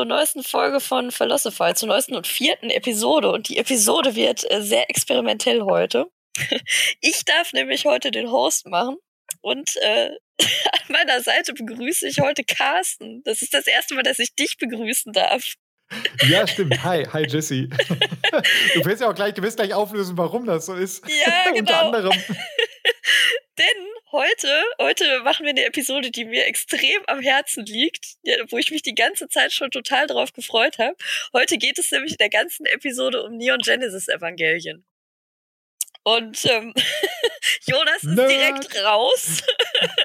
zur neuesten Folge von Philosophy, zur neuesten und vierten Episode. Und die Episode wird äh, sehr experimentell heute. Ich darf nämlich heute den Host machen. Und äh, an meiner Seite begrüße ich heute Carsten. Das ist das erste Mal, dass ich dich begrüßen darf. Ja, stimmt. Hi, hi Jesse. Du wirst ja auch gleich, du wirst gleich auflösen, warum das so ist. Ja, genau. Unter anderem. Denn heute, heute machen wir eine Episode, die mir extrem am Herzen liegt, wo ich mich die ganze Zeit schon total drauf gefreut habe. Heute geht es nämlich in der ganzen Episode um Neon Genesis Evangelien. Und ähm, Jonas ist Nerd. direkt raus.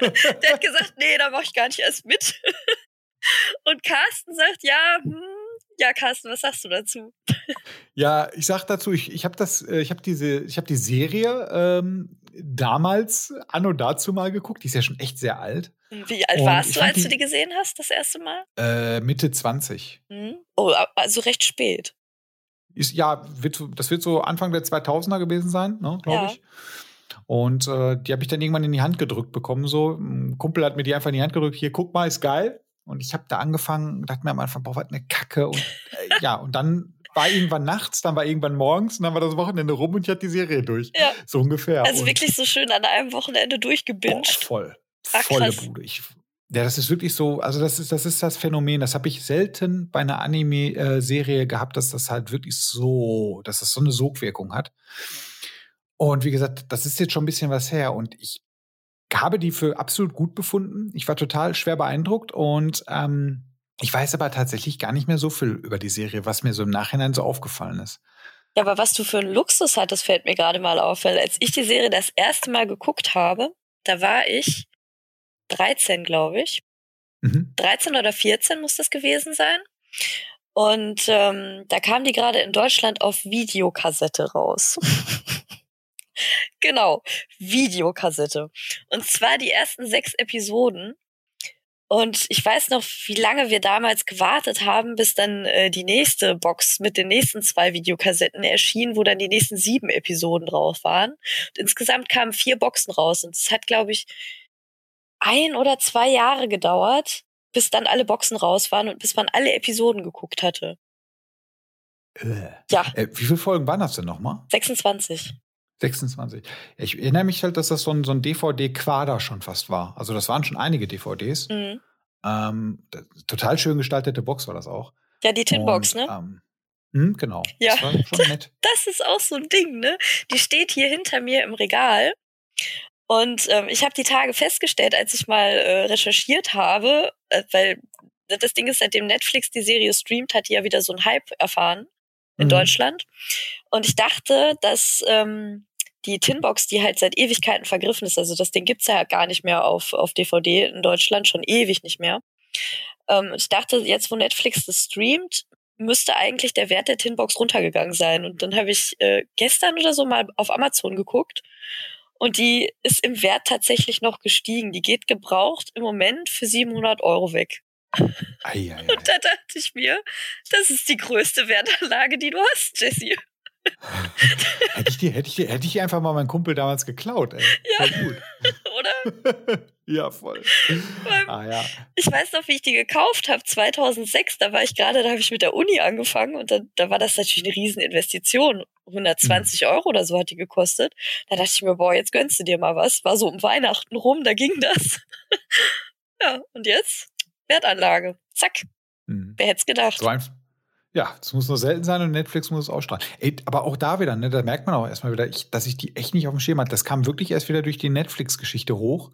Der hat gesagt, nee, da mach ich gar nicht erst mit. Und Carsten sagt, ja, hm, ja, Carsten, was sagst du dazu? Ja, ich sag dazu, ich, ich habe das, äh, ich habe diese, ich habe die Serie ähm, damals anno dazu mal geguckt. Die ist ja schon echt sehr alt. Wie alt Und warst du, als die, du die gesehen hast, das erste Mal? Äh, Mitte 20. Mhm. Oh, also recht spät. Ist, ja, wird, das wird so Anfang der 2000er gewesen sein, ne, glaube ja. ich. Und äh, die habe ich dann irgendwann in die Hand gedrückt bekommen. So, ein Kumpel hat mir die einfach in die Hand gedrückt. Hier, guck mal, ist geil. Und ich habe da angefangen, dachte mir am Anfang, boah, was eine Kacke. Und äh, ja, und dann war irgendwann nachts, dann war irgendwann morgens und dann war das Wochenende rum und ich hatte die Serie durch. Ja. So ungefähr. Also und wirklich so schön an einem Wochenende durchgebinged. voll. Ach, Volle Bude. Ich, ja, das ist wirklich so, also das ist, das ist das Phänomen, das habe ich selten bei einer Anime-Serie gehabt, dass das halt wirklich so, dass das so eine Sogwirkung hat. Und wie gesagt, das ist jetzt schon ein bisschen was her und ich habe die für absolut gut befunden. Ich war total schwer beeindruckt und ähm, ich weiß aber tatsächlich gar nicht mehr so viel über die Serie, was mir so im Nachhinein so aufgefallen ist. Ja, aber was du für einen Luxus hattest, fällt mir gerade mal auf. Weil als ich die Serie das erste Mal geguckt habe, da war ich 13, glaube ich. Mhm. 13 oder 14 muss das gewesen sein. Und ähm, da kam die gerade in Deutschland auf Videokassette raus. genau, Videokassette. Und zwar die ersten sechs Episoden. Und ich weiß noch, wie lange wir damals gewartet haben, bis dann äh, die nächste Box mit den nächsten zwei Videokassetten erschien, wo dann die nächsten sieben Episoden drauf waren. Und insgesamt kamen vier Boxen raus. Und es hat, glaube ich, ein oder zwei Jahre gedauert, bis dann alle Boxen raus waren und bis man alle Episoden geguckt hatte. Äh. Ja. Äh, wie viele Folgen waren das denn nochmal? 26. 26. Ich erinnere mich halt, dass das so ein, so ein DVD-Quader schon fast war. Also das waren schon einige DVDs. Mhm. Ähm, total schön gestaltete Box war das auch. Ja, die Tinbox, ne? Ähm, mh, genau. Ja, das war schon nett. Das ist auch so ein Ding, ne? Die steht hier hinter mir im Regal. Und ähm, ich habe die Tage festgestellt, als ich mal äh, recherchiert habe, äh, weil das Ding ist, seitdem Netflix die Serie streamt, hat die ja wieder so einen Hype erfahren in mhm. Deutschland. Und ich dachte, dass ähm, die Tinbox, die halt seit Ewigkeiten vergriffen ist, also das Ding gibt's ja gar nicht mehr auf, auf DVD in Deutschland, schon ewig nicht mehr. Ähm, ich dachte, jetzt wo Netflix das streamt, müsste eigentlich der Wert der Tinbox runtergegangen sein. Und dann habe ich äh, gestern oder so mal auf Amazon geguckt und die ist im Wert tatsächlich noch gestiegen. Die geht gebraucht im Moment für 700 Euro weg. Ei, ei, ei. Und da dachte ich mir, das ist die größte Wertanlage, die du hast, Jessie. Hätte, ich die, hätte, ich hätte ich einfach mal meinen Kumpel damals geklaut, ey. Ja. Voll gut. Oder? ja, voll. ah, ja. Ich weiß noch, wie ich die gekauft habe, 2006. Da war ich gerade, da habe ich mit der Uni angefangen und da, da war das natürlich eine Rieseninvestition. 120 mhm. Euro oder so hat die gekostet. Da dachte ich mir, boah, jetzt gönnst du dir mal was. War so um Weihnachten rum, da ging das. ja, und jetzt? Wertanlage. Zack. Mhm. Wer hätte es gedacht? So einfach. Ja, es muss nur selten sein und Netflix muss es ausstrahlen. Ey, aber auch da wieder, ne, da merkt man auch erstmal wieder, ich, dass ich die echt nicht auf dem Schirm hatte. Das kam wirklich erst wieder durch die Netflix-Geschichte hoch.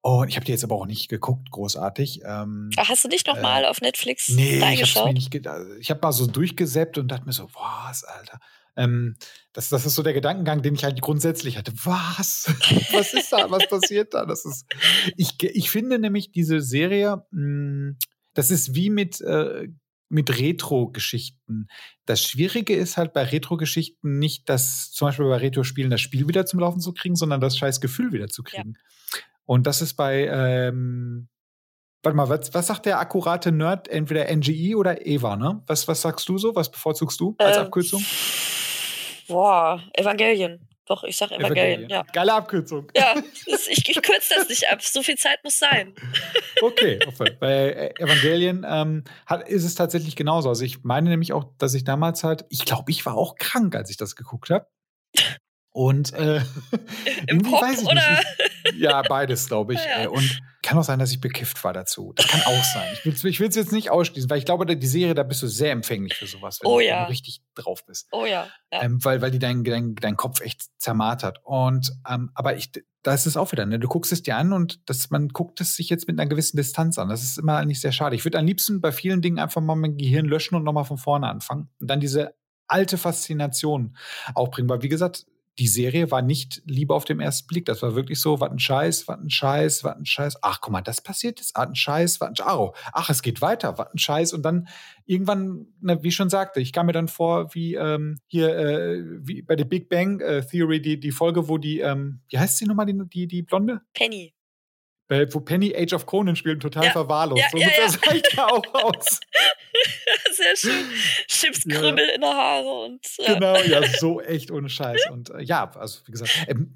Und ich habe die jetzt aber auch nicht geguckt, großartig. Ähm, Ach, hast du nicht noch äh, mal auf Netflix nee, mir nicht Ich habe mal so durchgesäppt und dachte mir so, was, Alter. Ähm, das, das ist so der Gedankengang, den ich halt grundsätzlich hatte. Was? Was ist da? Was passiert da? Das ist. Ich, ich finde nämlich diese Serie, mh, hm, das ist wie mit äh, mit Retro-Geschichten. Das Schwierige ist halt bei Retro-Geschichten nicht, dass zum Beispiel bei Retro-Spielen das Spiel wieder zum Laufen zu kriegen, sondern das scheiß Gefühl wieder zu kriegen. Ja. Und das ist bei, ähm, warte mal, was, was sagt der akkurate Nerd? Entweder NGE oder EVA, ne? Was, was sagst du so? Was bevorzugst du als ähm, Abkürzung? Boah, Evangelien. Doch, ich sag Evangelien, Evangelien. ja. Geile Abkürzung. Ja, ich, ich kürze das nicht ab. So viel Zeit muss sein. Okay, bei Evangelien ähm, hat, ist es tatsächlich genauso. Also ich meine nämlich auch, dass ich damals halt, ich glaube, ich war auch krank, als ich das geguckt habe. Und äh, Im Pop, weiß ich oder? nicht. Ja, beides, glaube ich. Ja, ja. Und kann auch sein, dass ich bekifft war dazu. Das kann auch sein. Ich will es jetzt nicht ausschließen, weil ich glaube, die Serie, da bist du sehr empfänglich für sowas, wenn, oh, du, ja. richtig drauf bist. Oh ja. ja. Ähm, weil, weil die deinen dein, dein Kopf echt zermartert. Und ähm, aber ich, da ist es auch wieder, ne? Du guckst es dir an und das, man guckt es sich jetzt mit einer gewissen Distanz an. Das ist immer eigentlich sehr schade. Ich würde am liebsten bei vielen Dingen einfach mal mein Gehirn löschen und nochmal von vorne anfangen. Und dann diese alte Faszination aufbringen. Weil, wie gesagt, die Serie war nicht Liebe auf dem ersten Blick. Das war wirklich so, was ein Scheiß, was ein Scheiß, was ein Scheiß. Ach, guck mal, das passiert jetzt. Ah, ein Scheiß, was ein Scheiß. Oh, ach, es geht weiter, was ein Scheiß. Und dann irgendwann, na, wie ich schon sagte, ich kam mir dann vor, wie ähm, hier, äh, wie bei der Big Bang äh, Theory, die, die Folge, wo die, ähm, wie heißt sie nochmal, die, die, die Blonde? Penny wo Penny Age of Conan spielt total ja. verwahrlost. Ja, so ja, ja. sah ich da auch aus. Sehr schön. Chipskrümmel ja. in der Haare und. Ja. Genau, ja, so echt ohne Scheiß. Und äh, ja, also wie gesagt, ähm,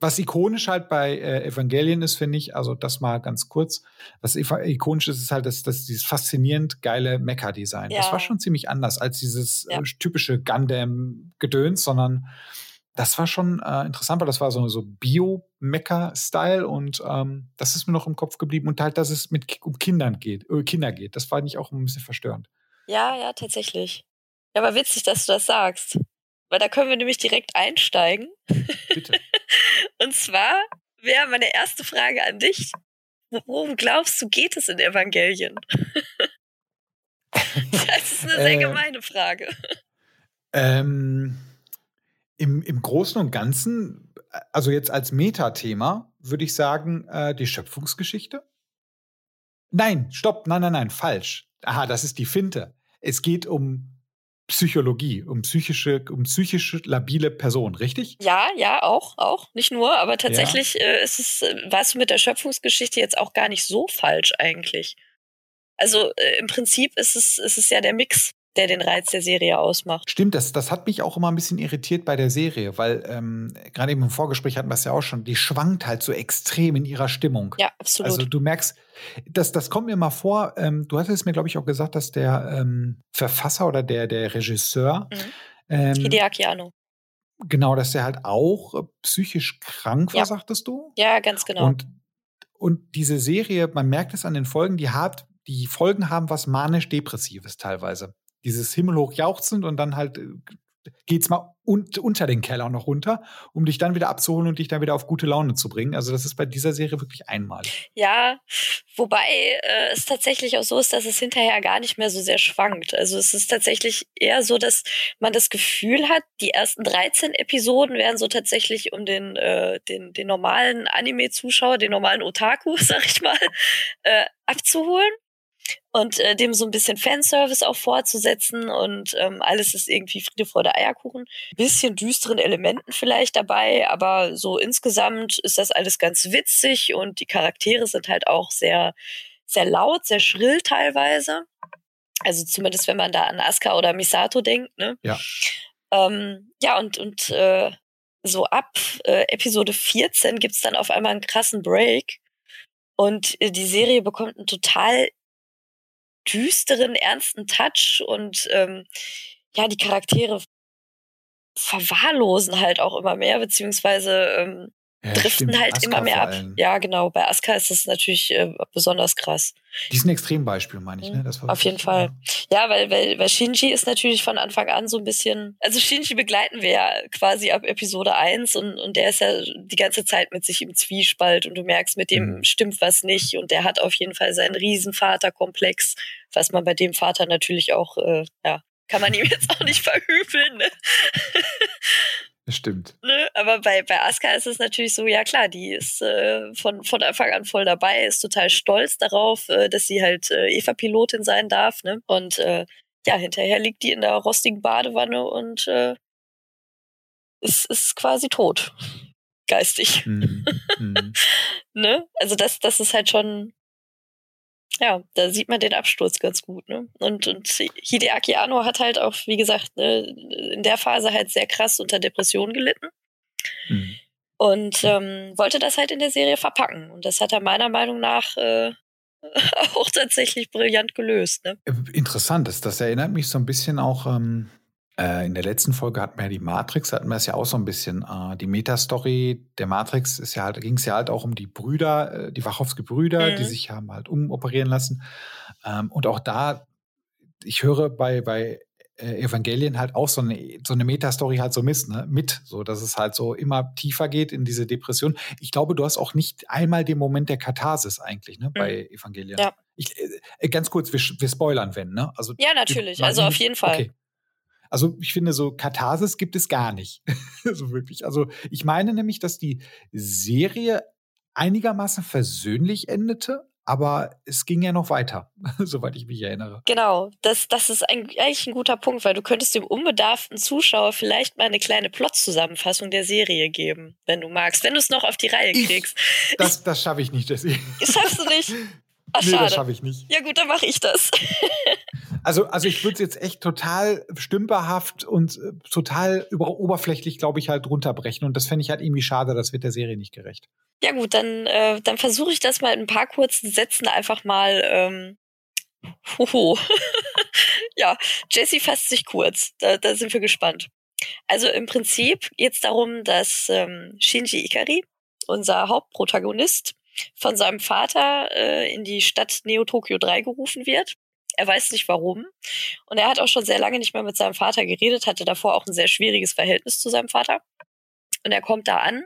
was ikonisch halt bei äh, Evangelien ist, finde ich, also das mal ganz kurz, was ikonisch ist, ist halt das, das dieses faszinierend geile Mecha-Design. Ja. Das war schon ziemlich anders als dieses äh, typische Gundam-Gedöns, sondern das war schon äh, interessant, weil das war so, so Bio-Mecha-Style und ähm, das ist mir noch im Kopf geblieben und halt, dass es mit um Kindern geht, äh, Kinder geht. Das fand ich auch ein bisschen verstörend. Ja, ja, tatsächlich. Ja, aber witzig, dass du das sagst. Weil da können wir nämlich direkt einsteigen. Bitte. und zwar wäre meine erste Frage an dich. Worum glaubst du, geht es in Evangelien? das ist eine sehr äh, gemeine Frage. Ähm im, Im Großen und Ganzen, also jetzt als Metathema, würde ich sagen, äh, die Schöpfungsgeschichte. Nein, stopp, nein, nein, nein, falsch. Aha, das ist die Finte. Es geht um Psychologie, um psychische, um psychische labile Personen, richtig? Ja, ja, auch, auch. Nicht nur, aber tatsächlich ja. äh, ist es, äh, warst du mit der Schöpfungsgeschichte jetzt auch gar nicht so falsch eigentlich. Also äh, im Prinzip ist es, ist es ja der Mix der den Reiz der Serie ausmacht. Stimmt, das, das hat mich auch immer ein bisschen irritiert bei der Serie, weil ähm, gerade eben im Vorgespräch hatten wir es ja auch schon, die schwankt halt so extrem in ihrer Stimmung. Ja, absolut. Also du merkst, das, das kommt mir mal vor, ähm, du hattest mir, glaube ich, auch gesagt, dass der ähm, Verfasser oder der, der Regisseur mhm. ähm, Hideaki Anno. Genau, dass der halt auch äh, psychisch krank war, ja. sagtest du? Ja, ganz genau. Und, und diese Serie, man merkt es an den Folgen, die hat, die Folgen haben was manisch-depressives teilweise dieses himmelhoch jauchzend und dann halt äh, geht's mal un unter den Keller noch runter, um dich dann wieder abzuholen und dich dann wieder auf gute Laune zu bringen. Also das ist bei dieser Serie wirklich einmalig. Ja, wobei äh, es tatsächlich auch so ist, dass es hinterher gar nicht mehr so sehr schwankt. Also es ist tatsächlich eher so, dass man das Gefühl hat, die ersten 13 Episoden werden so tatsächlich um den, äh, den, den normalen Anime-Zuschauer, den normalen Otaku, sag ich mal, äh, abzuholen und äh, dem so ein bisschen Fanservice auch fortzusetzen und ähm, alles ist irgendwie Friede vor der Eierkuchen. Bisschen düsteren Elementen vielleicht dabei, aber so insgesamt ist das alles ganz witzig und die Charaktere sind halt auch sehr, sehr laut, sehr schrill teilweise. Also zumindest wenn man da an Asuka oder Misato denkt, ne? Ja. Ähm, ja, und, und äh, so ab äh, Episode 14 gibt's dann auf einmal einen krassen Break. Und äh, die Serie bekommt einen total düsteren, ernsten Touch und ähm, ja, die Charaktere verwahrlosen halt auch immer mehr, beziehungsweise ähm, ja, driften stimmt. halt Asuka immer mehr ab. Ja, genau. Bei Asuka ist das natürlich äh, besonders krass. Die ist ein Extrembeispiel, meine ich. Ne? Das war Auf jeden Fall. Ja, weil, weil, weil Shinji ist natürlich von Anfang an so ein bisschen. Also Shinji begleiten wir ja quasi ab Episode 1 und, und der ist ja die ganze Zeit mit sich im Zwiespalt und du merkst, mit dem mhm. stimmt was nicht und der hat auf jeden Fall seinen Riesenvaterkomplex, was man bei dem Vater natürlich auch, äh, ja, kann man ihm jetzt auch nicht verhüfeln. Ne? Das stimmt. Ne? Aber bei, bei Asuka ist es natürlich so, ja klar, die ist äh, von, von Anfang an voll dabei, ist total stolz darauf, äh, dass sie halt äh, Eva-Pilotin sein darf. Ne? Und äh, ja, hinterher liegt die in der rostigen Badewanne und äh, ist, ist quasi tot. Geistig. Mhm. Mhm. ne? Also das, das ist halt schon ja, da sieht man den Absturz ganz gut, ne? Und, und Hideaki Anno hat halt auch, wie gesagt, ne, in der Phase halt sehr krass unter Depressionen gelitten. Mhm. Und ähm, wollte das halt in der Serie verpacken. Und das hat er meiner Meinung nach äh, auch tatsächlich brillant gelöst. Ne? Interessant, das, das erinnert mich so ein bisschen auch. Ähm äh, in der letzten Folge hatten wir ja die Matrix, hatten wir es ja auch so ein bisschen. Äh, die Metastory der Matrix ist ja halt, ging es ja halt auch um die Brüder, äh, die Wachowski-Brüder, mhm. die sich haben halt umoperieren lassen. Ähm, und auch da, ich höre bei, bei äh, Evangelien halt auch so eine, so eine Metastory halt so misst, ne? mit, so dass es halt so immer tiefer geht in diese Depression. Ich glaube, du hast auch nicht einmal den Moment der Katharsis eigentlich, ne, bei mhm. Evangelien. Ja. Ich, äh, ganz kurz, wir, wir spoilern, wenn, ne? Also, ja, natürlich, also auf jeden Fall. Okay. Also ich finde, so Katharsis gibt es gar nicht. so wirklich. Also ich meine nämlich, dass die Serie einigermaßen versöhnlich endete, aber es ging ja noch weiter, soweit ich mich erinnere. Genau, das, das ist eigentlich ein guter Punkt, weil du könntest dem unbedarften Zuschauer vielleicht mal eine kleine Plot-Zusammenfassung der Serie geben, wenn du magst, wenn du es noch auf die Reihe kriegst. Ich, das das schaffe ich nicht, Jessie. Schaffst du nicht? Ach, nee, schade. das schaffe ich nicht. Ja gut, dann mache ich das. Also, also ich würde es jetzt echt total stümperhaft und äh, total über, oberflächlich, glaube ich, halt runterbrechen. Und das fände ich halt irgendwie schade, das wird der Serie nicht gerecht. Ja gut, dann, äh, dann versuche ich das mal in ein paar kurzen Sätzen einfach mal. Ähm, hoho. ja, Jesse fasst sich kurz. Da, da sind wir gespannt. Also im Prinzip geht es darum, dass ähm, Shinji Ikari, unser Hauptprotagonist, von seinem Vater äh, in die Stadt Neo Tokyo 3 gerufen wird. Er weiß nicht warum. Und er hat auch schon sehr lange nicht mehr mit seinem Vater geredet, hatte davor auch ein sehr schwieriges Verhältnis zu seinem Vater. Und er kommt da an,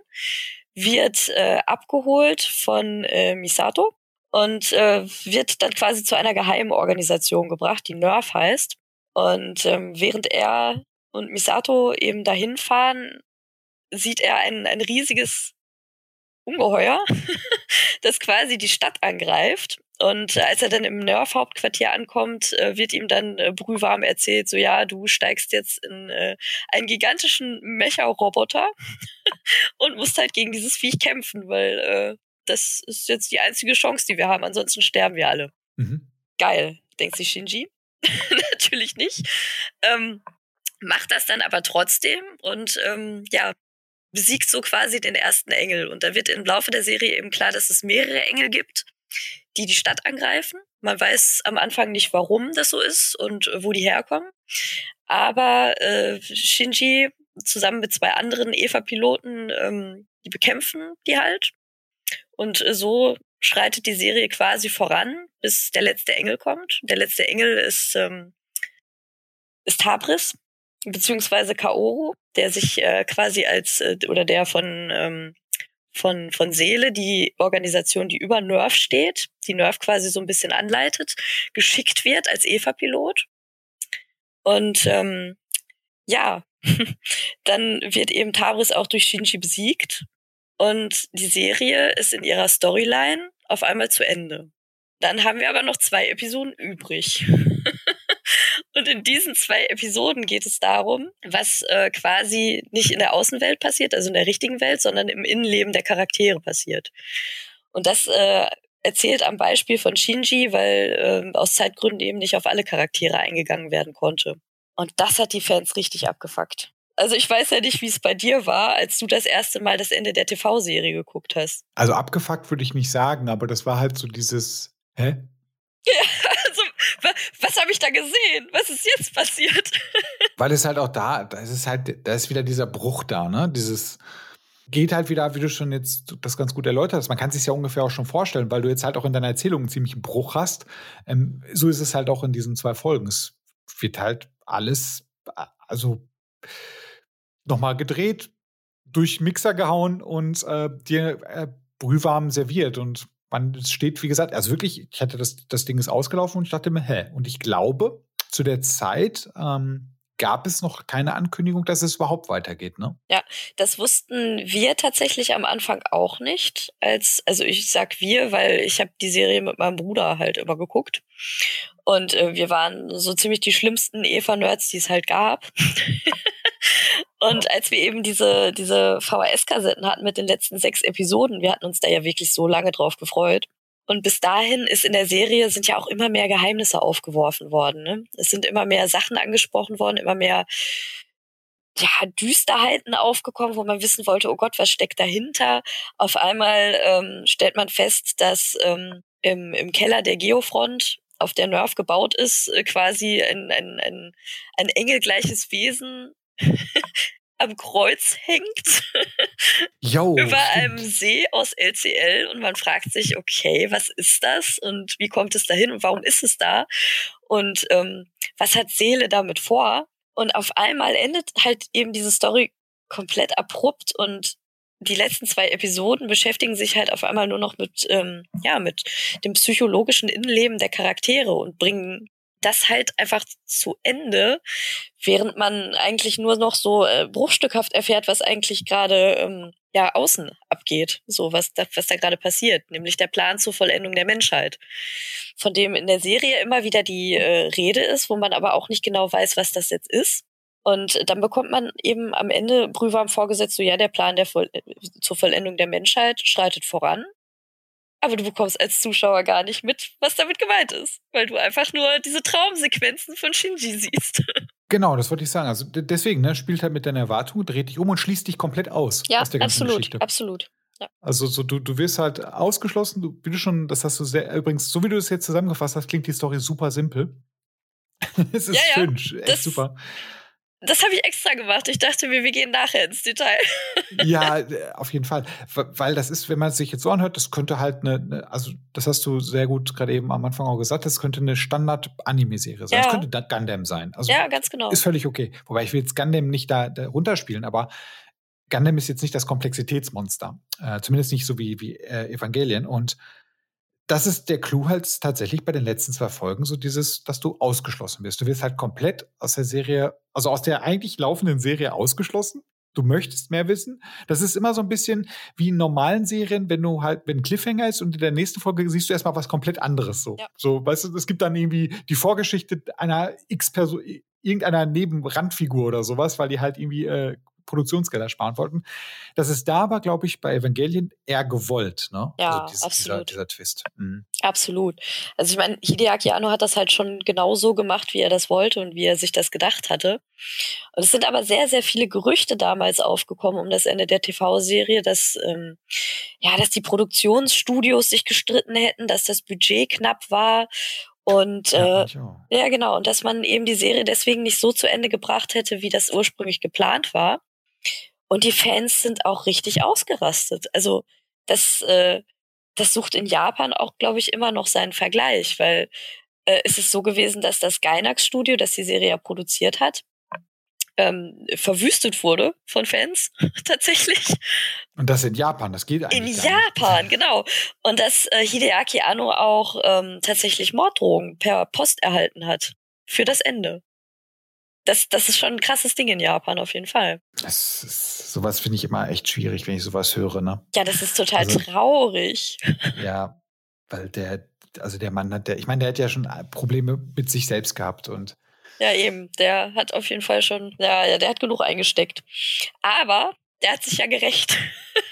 wird äh, abgeholt von äh, Misato und äh, wird dann quasi zu einer geheimen Organisation gebracht, die NERV heißt. Und ähm, während er und Misato eben dahin fahren, sieht er ein, ein riesiges Ungeheuer, das quasi die Stadt angreift. Und als er dann im Nerf-Hauptquartier ankommt, äh, wird ihm dann äh, brühwarm erzählt, so ja, du steigst jetzt in äh, einen gigantischen Mecha-Roboter und musst halt gegen dieses Viech kämpfen, weil das ist jetzt die einzige Chance, die wir haben, ansonsten sterben wir alle. Mhm. Geil, denkt sich Shinji. Natürlich nicht. Ähm, macht das dann aber trotzdem und ähm, ja, besiegt so quasi den ersten Engel. Und da wird im Laufe der Serie eben klar, dass es mehrere Engel gibt, die die Stadt angreifen. Man weiß am Anfang nicht, warum das so ist und wo die herkommen. Aber äh, Shinji zusammen mit zwei anderen Eva-Piloten, ähm, die bekämpfen die halt. Und äh, so schreitet die Serie quasi voran, bis der letzte Engel kommt. Der letzte Engel ist, ähm, ist Habris, beziehungsweise Kaoru, der sich äh, quasi als äh, oder der von ähm, von von Seele, die Organisation, die über Nerv steht, die Nerv quasi so ein bisschen anleitet, geschickt wird als Eva-Pilot. Und ähm, ja, dann wird eben Tabris auch durch Shinji besiegt und die Serie ist in ihrer Storyline auf einmal zu Ende. Dann haben wir aber noch zwei Episoden übrig. Und in diesen zwei Episoden geht es darum, was äh, quasi nicht in der Außenwelt passiert, also in der richtigen Welt, sondern im Innenleben der Charaktere passiert. Und das äh, erzählt am Beispiel von Shinji, weil äh, aus Zeitgründen eben nicht auf alle Charaktere eingegangen werden konnte. Und das hat die Fans richtig abgefuckt. Also ich weiß ja nicht, wie es bei dir war, als du das erste Mal das Ende der TV-Serie geguckt hast. Also abgefuckt würde ich nicht sagen, aber das war halt so dieses, hä? Ja, was habe ich da gesehen? Was ist jetzt passiert? Weil es halt auch da, da ist halt, da ist wieder dieser Bruch da, ne? Dieses geht halt wieder, wie du schon jetzt das ganz gut erläutert hast. Man kann sich ja ungefähr auch schon vorstellen, weil du jetzt halt auch in deiner Erzählung einen ziemlichen Bruch hast. Ähm, so ist es halt auch in diesen zwei Folgen. Es wird halt alles, also nochmal gedreht, durch Mixer gehauen und äh, dir äh, brühwarm serviert. Und man steht, wie gesagt, also wirklich, ich hatte das, das Ding ist ausgelaufen und ich dachte mir, hä? Und ich glaube, zu der Zeit ähm, gab es noch keine Ankündigung, dass es überhaupt weitergeht, ne? Ja, das wussten wir tatsächlich am Anfang auch nicht. Als, also ich sag wir, weil ich habe die Serie mit meinem Bruder halt immer geguckt. Und äh, wir waren so ziemlich die schlimmsten Eva-Nerds, die es halt gab. Und als wir eben diese, diese VHS-Kassetten hatten mit den letzten sechs Episoden, wir hatten uns da ja wirklich so lange drauf gefreut. Und bis dahin ist in der Serie sind ja auch immer mehr Geheimnisse aufgeworfen worden. Ne? Es sind immer mehr Sachen angesprochen worden, immer mehr ja, Düsterheiten aufgekommen, wo man wissen wollte, oh Gott, was steckt dahinter? Auf einmal ähm, stellt man fest, dass ähm, im, im Keller der Geofront, auf der Nerf gebaut ist, äh, quasi ein, ein, ein, ein engelgleiches Wesen am Kreuz hängt Jo, über stimmt. einem See aus LCL und man fragt sich, okay, was ist das und wie kommt es dahin und warum ist es da und ähm, was hat Seele damit vor? Und auf einmal endet halt eben diese Story komplett abrupt und die letzten zwei Episoden beschäftigen sich halt auf einmal nur noch mit, ähm, ja, mit dem psychologischen Innenleben der Charaktere und bringen das halt einfach zu Ende, während man eigentlich nur noch so äh, bruchstückhaft erfährt, was eigentlich gerade ähm, ja außen abgeht, so was da, was da gerade passiert, nämlich der Plan zur Vollendung der Menschheit, von dem in der Serie immer wieder die äh, Rede ist, wo man aber auch nicht genau weiß, was das jetzt ist. Und dann bekommt man eben am Ende brühwarm vorgesetzt, so ja, der Plan der Voll zur Vollendung der Menschheit schreitet voran. Aber du bekommst als Zuschauer gar nicht mit, was damit gemeint ist, weil du einfach nur diese Traumsequenzen von Shinji siehst. Genau, das wollte ich sagen. Also deswegen, ne, spielt halt mit deiner Erwartung, dreht dich um und schließt dich komplett aus Ja, aus der ganzen absolut, Geschichte. absolut. Also so, du, du wirst halt ausgeschlossen, du, wie du schon, das hast du sehr, übrigens, so wie du es jetzt zusammengefasst hast, klingt die Story super simpel. es ist Ja, ja, schön, echt das- super. Das habe ich extra gemacht. Ich dachte mir, wir gehen nachher ins Detail. Ja, auf jeden Fall. Weil das ist, wenn man es sich jetzt so anhört, das könnte halt eine, eine also das hast du sehr gut gerade eben am Anfang auch gesagt, das könnte eine Standard-Anime-Serie sein. Ja. Das könnte da Gundam sein. Also Ja, ganz genau. ist völlig okay. Wobei ich will jetzt Gundam nicht da, da runterspielen, aber Gundam ist jetzt nicht das Komplexitätsmonster. Äh, zumindest nicht so wie, wie äh, Evangelien. Und das ist der Clou halt tatsächlich bei den letzten zwei Folgen, so dieses, dass du ausgeschlossen wirst. Du wirst halt komplett aus der Serie, also aus der eigentlich laufenden Serie ausgeschlossen. Du möchtest mehr wissen. Das ist immer so ein bisschen wie in normalen Serien, wenn du halt, wenn Cliffhanger ist und in der nächsten Folge siehst du erstmal was komplett anderes. So, Ja. so weißt du, es gibt dann irgendwie die Vorgeschichte einer X-Person, irgendeiner Nebenrandfigur oder sowas, weil die halt irgendwie äh, Produktionsgelder sparen wollten. Das ist da aber, glaube ich, bei Evangelien eher gewollt, ne? Ja, dieses, Dieser, absolut. dieser Twist. Mhm. Absolut. Also ich meine, Hideaki Anno hat das halt schon genau so gemacht, wie er das wollte und wie er sich das gedacht hatte. Und es sind aber sehr, sehr viele Gerüchte damals aufgekommen um das Ende der TV-Serie, dass ähm, ja, dass die Produktionsstudios sich gestritten hätten, dass das Budget knapp war und äh, ja, genau. Und dass man eben die Serie deswegen nicht so zu Ende gebracht hätte, wie das ursprünglich geplant war. Und die Fans sind auch richtig ausgerastet. Also das, äh, das sucht in Japan auch, glaube ich, immer noch seinen Vergleich, weil äh, es ist so gewesen, dass das Gainax-Studio, das die Serie ja produziert hat, ähm, verwüstet wurde von Fans tatsächlich. Und das in Japan, das geht In eigentlich. nicht. Japan, genau. Und dass äh, Hideaki Anno auch ähm, tatsächlich Morddrohungen per Post erhalten hat für das Ende. Das, das ist schon ein krasses Ding in Japan, auf jeden Fall. Das ist, sowas finde ich immer echt schwierig, wenn ich sowas höre, ne? Ja, das ist total Also- traurig. Ja, weil der, also der Mann hat, der, ich meine, der hat ja schon Probleme mit sich selbst gehabt und Ja, eben. Der hat auf jeden Fall schon, ja, ja, der hat genug eingesteckt. Aber der hat sich ja gerecht,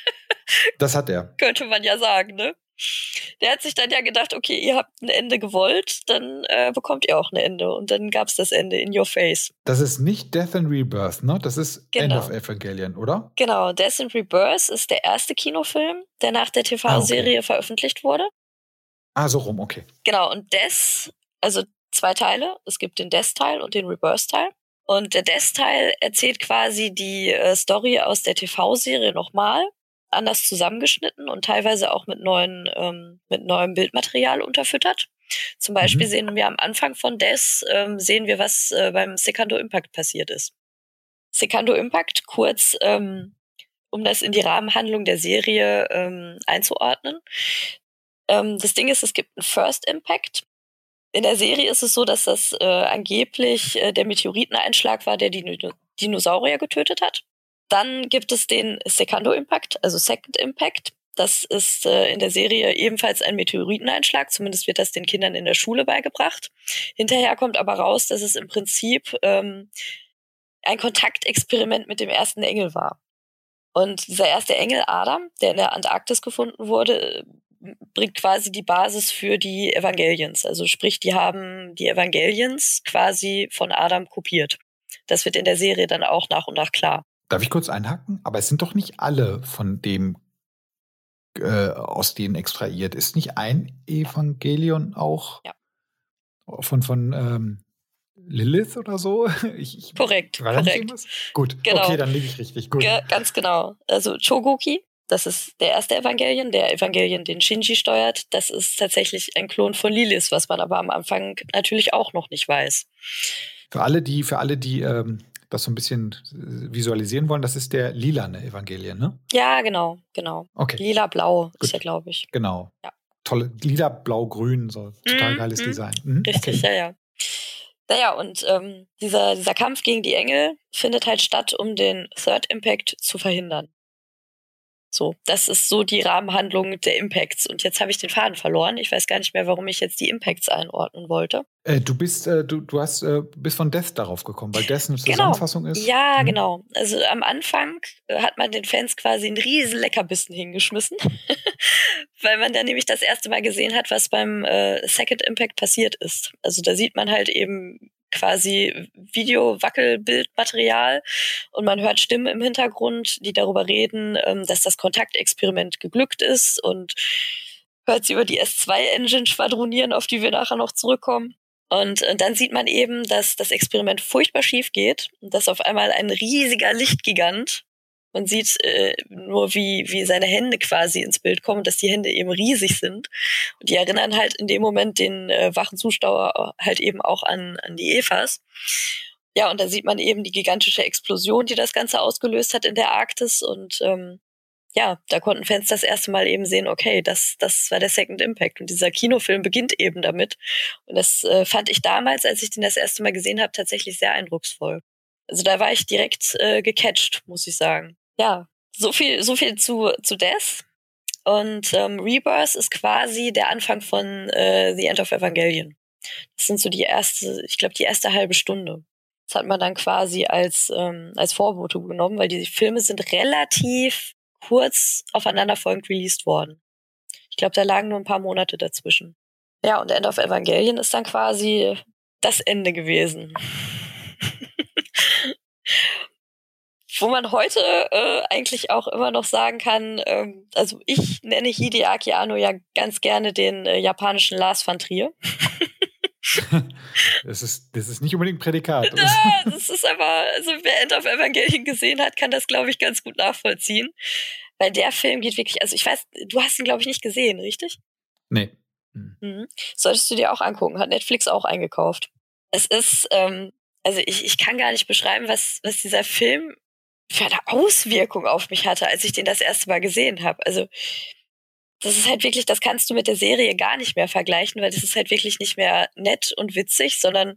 das hat er. könnte man ja sagen, ne? Der hat sich dann ja gedacht, okay, ihr habt ein Ende gewollt, dann äh, bekommt ihr auch ein Ende. Und dann gab's das Ende in your face. Das ist nicht Death and Rebirth, ne? Das ist End Genau. of Evangelion, oder? Genau, Death and Rebirth ist der erste Kinofilm, der nach der TV-Serie veröffentlicht wurde. Ah, so rum, okay. Genau, und Death, also zwei Teile. Es gibt den Death-Teil und den Rebirth-Teil. Und der Death-Teil erzählt quasi die äh, Story aus der TV-Serie nochmal, anders zusammengeschnitten und teilweise auch mit, neuen, ähm, mit neuem Bildmaterial unterfüttert. Zum Beispiel Mhm. sehen wir am Anfang von Death, ähm, sehen wir, was äh, beim Secando Impact passiert ist. Secando Impact, kurz, ähm, um das in die Rahmenhandlung der Serie ähm, einzuordnen. Ähm, das Ding ist, es gibt einen First Impact. In der Serie ist es so, dass das äh, angeblich äh, der Meteoriteneinschlag war, der die Dino- Dinosaurier getötet hat. Dann gibt es den Secando Impact, also Second Impact. Das ist äh, in der Serie ebenfalls ein Meteoriteneinschlag. Zumindest wird das den Kindern in der Schule beigebracht. Hinterher kommt aber raus, dass es im Prinzip ähm, ein Kontaktexperiment mit dem ersten Engel war. Und dieser erste Engel, Adam, der in der Antarktis gefunden wurde, bringt quasi die Basis für die Evangeliens. Also sprich, die haben die Evangeliens quasi von Adam kopiert. Das wird in der Serie dann auch nach und nach klar. Darf ich kurz einhaken? Aber es sind doch nicht alle von dem äh, aus denen extrahiert. Ist nicht ein Evangelion auch ja. von, von ähm, Lilith oder so? Ich, ich, korrekt, korrekt. Gut, genau. okay, dann liege ich richtig. Gut. Ge ganz genau. Also Chogoki, das ist der erste Evangelien, der Evangelien, den Shinji steuert. Das ist tatsächlich ein Klon von Lilith, was man aber am Anfang natürlich auch noch nicht weiß. Für alle, die, für alle, die ähm, das so ein bisschen äh, visualisieren wollen, das ist der lilane Evangelien, ne? Ja, genau, genau. Okay. Lila-blau ist er, glaube ich. Genau. Ja. Tolle, lila, blau, grün, so total mm, geiles mm. Design. Mhm. Richtig, okay. ja, ja. Naja, und ähm, dieser, dieser Kampf gegen die Engel findet halt statt, um den Third Impact zu verhindern. So, das ist so die Rahmenhandlung der Impacts. Und jetzt habe ich den Faden verloren. Ich weiß gar nicht mehr, warum ich jetzt die Impacts einordnen wollte. Äh, du bist, äh, du, du hast, äh, bist von Death darauf gekommen, weil Death eine genau. Zusammenfassung ist. Ja, mhm. genau. Also am Anfang äh, hat man den Fans quasi einen riesen Leckerbissen hingeschmissen, weil man dann nämlich das erste Mal gesehen hat, was beim äh, Second Impact passiert ist. Also da sieht man halt eben quasi Video-Wackelbildmaterial und man hört Stimmen im Hintergrund, die darüber reden, ähm, dass das Kontaktexperiment geglückt ist und hört sie über die S2-Engine schwadronieren, auf die wir nachher noch zurückkommen. Und, und dann sieht man eben, dass das Experiment furchtbar schief geht und dass auf einmal ein riesiger Lichtgigant man sieht äh, nur, wie, wie seine Hände quasi ins Bild kommen, dass die Hände eben riesig sind. Und die erinnern halt in dem Moment den äh, wachen Zuschauer halt eben auch an, an die Evas. Ja, und da sieht man eben die gigantische Explosion, die das Ganze ausgelöst hat in der Arktis. Und ähm, ja, da konnten Fans das erste Mal eben sehen, okay, das, das war der Second Impact. Und dieser Kinofilm beginnt eben damit. Und das äh, fand ich damals, als ich den das erste Mal gesehen habe, tatsächlich sehr eindrucksvoll. Also da war ich direkt äh, gecatcht, muss ich sagen ja, so viel, so viel zu, zu Death. Und ähm, Rebirth ist quasi der Anfang von äh, The End of Evangelion. Das sind so die erste, ich glaube, die erste halbe Stunde. Das hat man dann quasi als, ähm, als Vorbote genommen, weil die Filme sind relativ kurz aufeinanderfolgend released worden. Ich glaube, da lagen nur ein paar Monate dazwischen. Ja, und End of Evangelion ist dann quasi das Ende gewesen. wo man heute äh, eigentlich auch immer noch sagen kann, ähm, also ich nenne Hideaki Anno ja ganz gerne den äh, japanischen Lars van Trier. das, ist, das ist nicht unbedingt Prädikat. Ja, das ist aber, also wer End of Evangelion gesehen hat, kann das, glaube ich, ganz gut nachvollziehen. Weil der Film geht wirklich, also ich weiß, du hast ihn, glaube ich, nicht gesehen, richtig? Nee. Hm. Mhm. Solltest du dir auch angucken, hat Netflix auch eingekauft. Es ist, ähm, also ich, ich kann gar nicht beschreiben, was, was dieser Film für eine Auswirkung auf mich hatte, als ich den das erste Mal gesehen habe. Also das ist halt wirklich, das kannst du mit der Serie gar nicht mehr vergleichen, weil das ist halt wirklich nicht mehr nett und witzig, sondern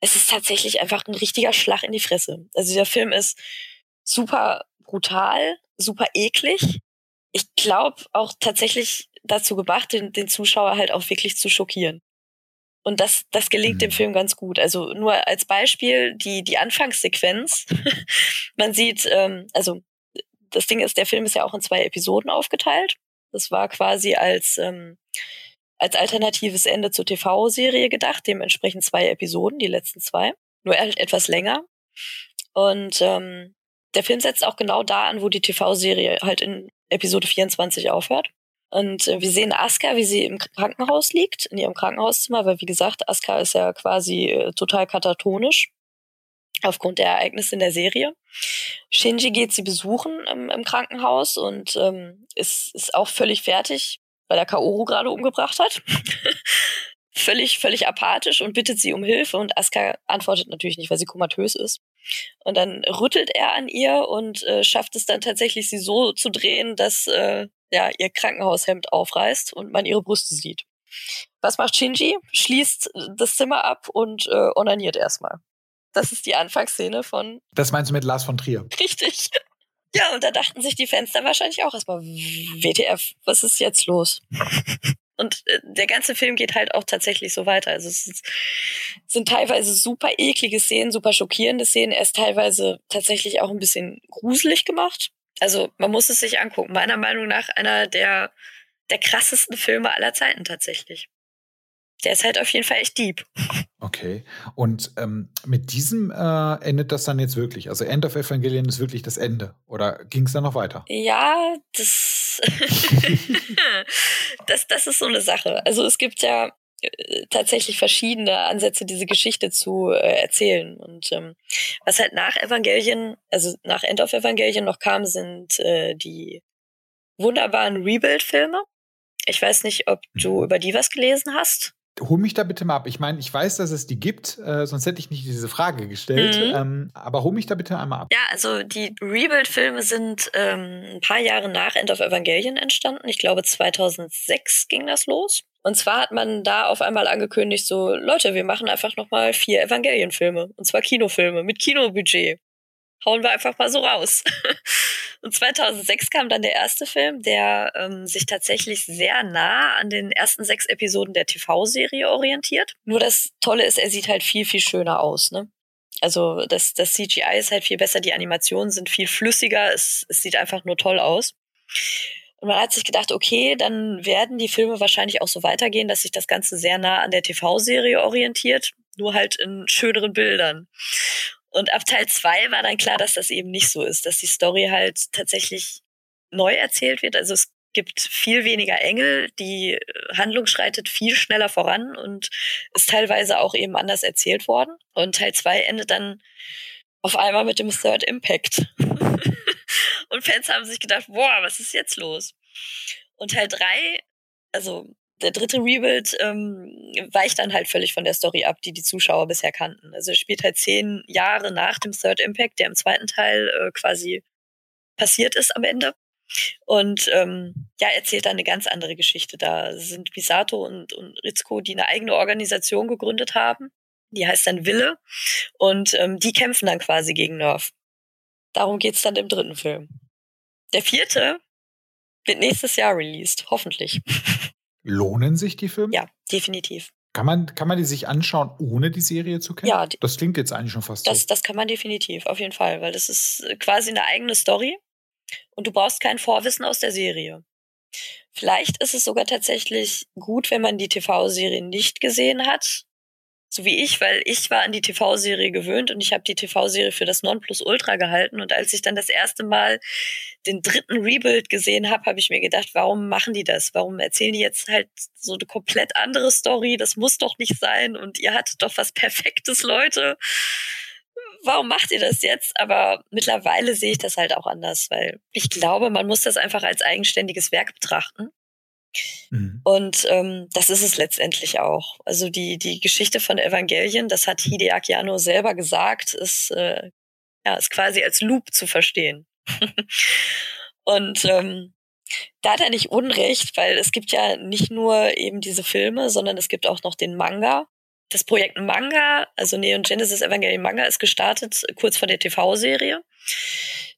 es ist tatsächlich einfach ein richtiger Schlag in die Fresse. Also dieser Film ist super brutal, super eklig. Ich glaube auch tatsächlich dazu gemacht, den, den Zuschauer halt auch wirklich zu schockieren. Und das, das gelingt mhm. dem Film ganz gut. Also nur als Beispiel die, die Anfangssequenz. Man sieht, ähm, also das Ding ist, der Film ist ja auch in zwei Episoden aufgeteilt. Das war quasi als, ähm, als alternatives Ende zur TV-Serie gedacht, dementsprechend zwei Episoden, die letzten zwei. Nur etwas länger. Und ähm, der Film setzt auch genau da an, wo die TV-Serie halt in Episode 24 aufhört. Und äh, wir sehen Aska, wie sie im Krankenhaus liegt, in ihrem Krankenhauszimmer, weil wie gesagt, Aska ist ja quasi äh, total katatonisch aufgrund der Ereignisse in der Serie. Shinji geht sie besuchen im, im Krankenhaus und ähm, ist, ist auch völlig fertig, weil er Kaoru gerade umgebracht hat. völlig, völlig apathisch und bittet sie um Hilfe und Aska antwortet natürlich nicht, weil sie komatös ist. Und dann rüttelt er an ihr und äh, schafft es dann tatsächlich, sie so zu drehen, dass äh, ja, ihr Krankenhaushemd aufreißt und man ihre Brüste sieht. Was macht Shinji? Schließt das Zimmer ab und äh, onaniert erstmal. Das ist die Anfangsszene von. Das meinst du mit Lars von Trier? Richtig. Ja, und da dachten sich die Fans dann wahrscheinlich auch erstmal, WTF, was ist jetzt los? Und äh, der ganze Film geht halt auch tatsächlich so weiter. Also es sind teilweise super eklige Szenen, super schockierende Szenen. Er ist teilweise tatsächlich auch ein bisschen gruselig gemacht. Also man muss es sich angucken. Meiner Meinung nach einer der, der krassesten Filme aller Zeiten tatsächlich. Der ist halt auf jeden Fall echt deep. Okay. Und ähm, mit diesem äh, endet das dann jetzt wirklich? Also End of Evangelion ist wirklich das Ende? Oder ging es dann noch weiter? Ja, das, das, das ist so eine Sache. Also es gibt ja tatsächlich verschiedene Ansätze, diese Geschichte zu äh, erzählen. Und ähm, was halt nach Evangelion, also nach End of Evangelion noch kam, sind äh, die wunderbaren Rebuild-Filme. Ich weiß nicht, ob du mhm. über die was gelesen hast. Hol mich da bitte mal ab. Ich meine, ich weiß, dass es die gibt, äh, sonst hätte ich nicht diese Frage gestellt. Mhm. Ähm, aber hol mich da bitte einmal ab. Ja, also die Rebuild-Filme sind ähm, ein paar Jahre nach End of Evangelion entstanden. Ich glaube, 2006 ging das los. Und zwar hat man da auf einmal angekündigt, so Leute, wir machen einfach noch mal vier Evangelion-Filme. Und zwar Kinofilme mit Kinobudget hauen wir einfach mal so raus. Und 2006 kam dann der erste Film, der ähm, sich tatsächlich sehr nah an den ersten sechs Episoden der TV-Serie orientiert. Nur das Tolle ist, er sieht halt viel, viel schöner aus. Ne? Also das, das CGI ist halt viel besser, die Animationen sind viel flüssiger, es, es sieht einfach nur toll aus. Und man hat sich gedacht, okay, dann werden die Filme wahrscheinlich auch so weitergehen, dass sich das Ganze sehr nah an der TV-Serie orientiert, nur halt in schöneren Bildern. Und ab Teil zwei war dann klar, dass das eben nicht so ist, dass die Story halt tatsächlich neu erzählt wird. Also es gibt viel weniger Engel, die äh, Handlung schreitet viel schneller voran und ist teilweise auch eben anders erzählt worden. Und Teil zwei endet dann auf einmal mit dem Third Impact. und Fans haben sich gedacht, boah, was ist jetzt los? Und Teil drei, also der dritte Rebuild ähm, weicht dann halt völlig von der Story ab, die die Zuschauer bisher kannten. Also er spielt halt zehn Jahre nach dem Third Impact, der im zweiten Teil äh, quasi passiert ist am Ende. Und ähm, ja, erzählt dann eine ganz andere Geschichte. Da sind Misato und, und Ritsuko, die eine eigene Organisation gegründet haben. Die heißt dann Wille. Und ähm, die kämpfen dann quasi gegen Nerf. Darum geht's dann im dritten Film. Der vierte wird nächstes Jahr released, hoffentlich. Lohnen sich die Filme? Ja, definitiv. Kann man, kann man die sich anschauen, ohne die Serie zu kennen? Ja. Das klingt jetzt eigentlich schon fast das, so. Das kann man definitiv, auf jeden Fall, weil das ist quasi eine eigene Story und du brauchst kein Vorwissen aus der Serie. Vielleicht ist es sogar tatsächlich gut, wenn man die TV-Serie nicht gesehen hat, so wie ich, weil ich war an die TV-Serie gewöhnt und ich habe die TV-Serie für das Nonplusultra gehalten. Und als ich dann das erste Mal den dritten Rebuild gesehen habe, habe ich mir gedacht, warum machen die das? Warum erzählen die jetzt halt so eine komplett andere Story? Das muss doch nicht sein. Und ihr hattet doch was Perfektes, Leute. Warum macht ihr das jetzt? Aber mittlerweile sehe ich das halt auch anders, weil ich glaube, man muss das einfach als eigenständiges Werk betrachten. Mhm. Und ähm, das ist es letztendlich auch. Also die, die Geschichte von Evangelien, das hat Hideaki Anno selber gesagt, ist, äh, ja, ist quasi als Loop zu verstehen. und ähm, da hat er nicht Unrecht, weil es gibt ja nicht nur eben diese Filme, sondern es gibt auch noch den Manga. Das Projekt Manga, also Neon Genesis Evangelion Manga, ist gestartet kurz vor der TV-Serie.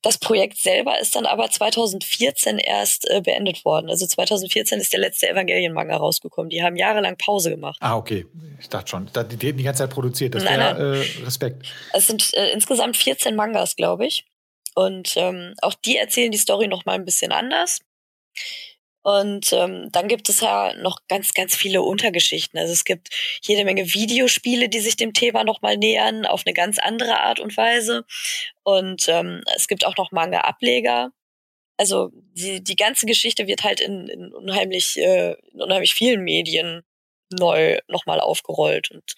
Das Projekt selber ist dann aber 2014 erst äh, beendet worden. Also 2014 ist der letzte Evangelion-Manga rausgekommen. Die haben jahrelang Pause gemacht. Ah, okay. Ich dachte schon. Die hätten die ganze Zeit produziert. Das wäre äh, Respekt. Es sind äh, insgesamt 14 Mangas, glaube ich. Und ähm, auch die erzählen die Story noch mal ein bisschen anders. Und ähm, dann gibt es ja noch ganz, ganz viele Untergeschichten. Also es gibt jede Menge Videospiele, die sich dem Thema nochmal nähern, auf eine ganz andere Art und Weise. Und ähm, es gibt auch noch Manga-Ableger. Also die, die ganze Geschichte wird halt in, in unheimlich, äh, in unheimlich vielen Medien neu nochmal aufgerollt. Und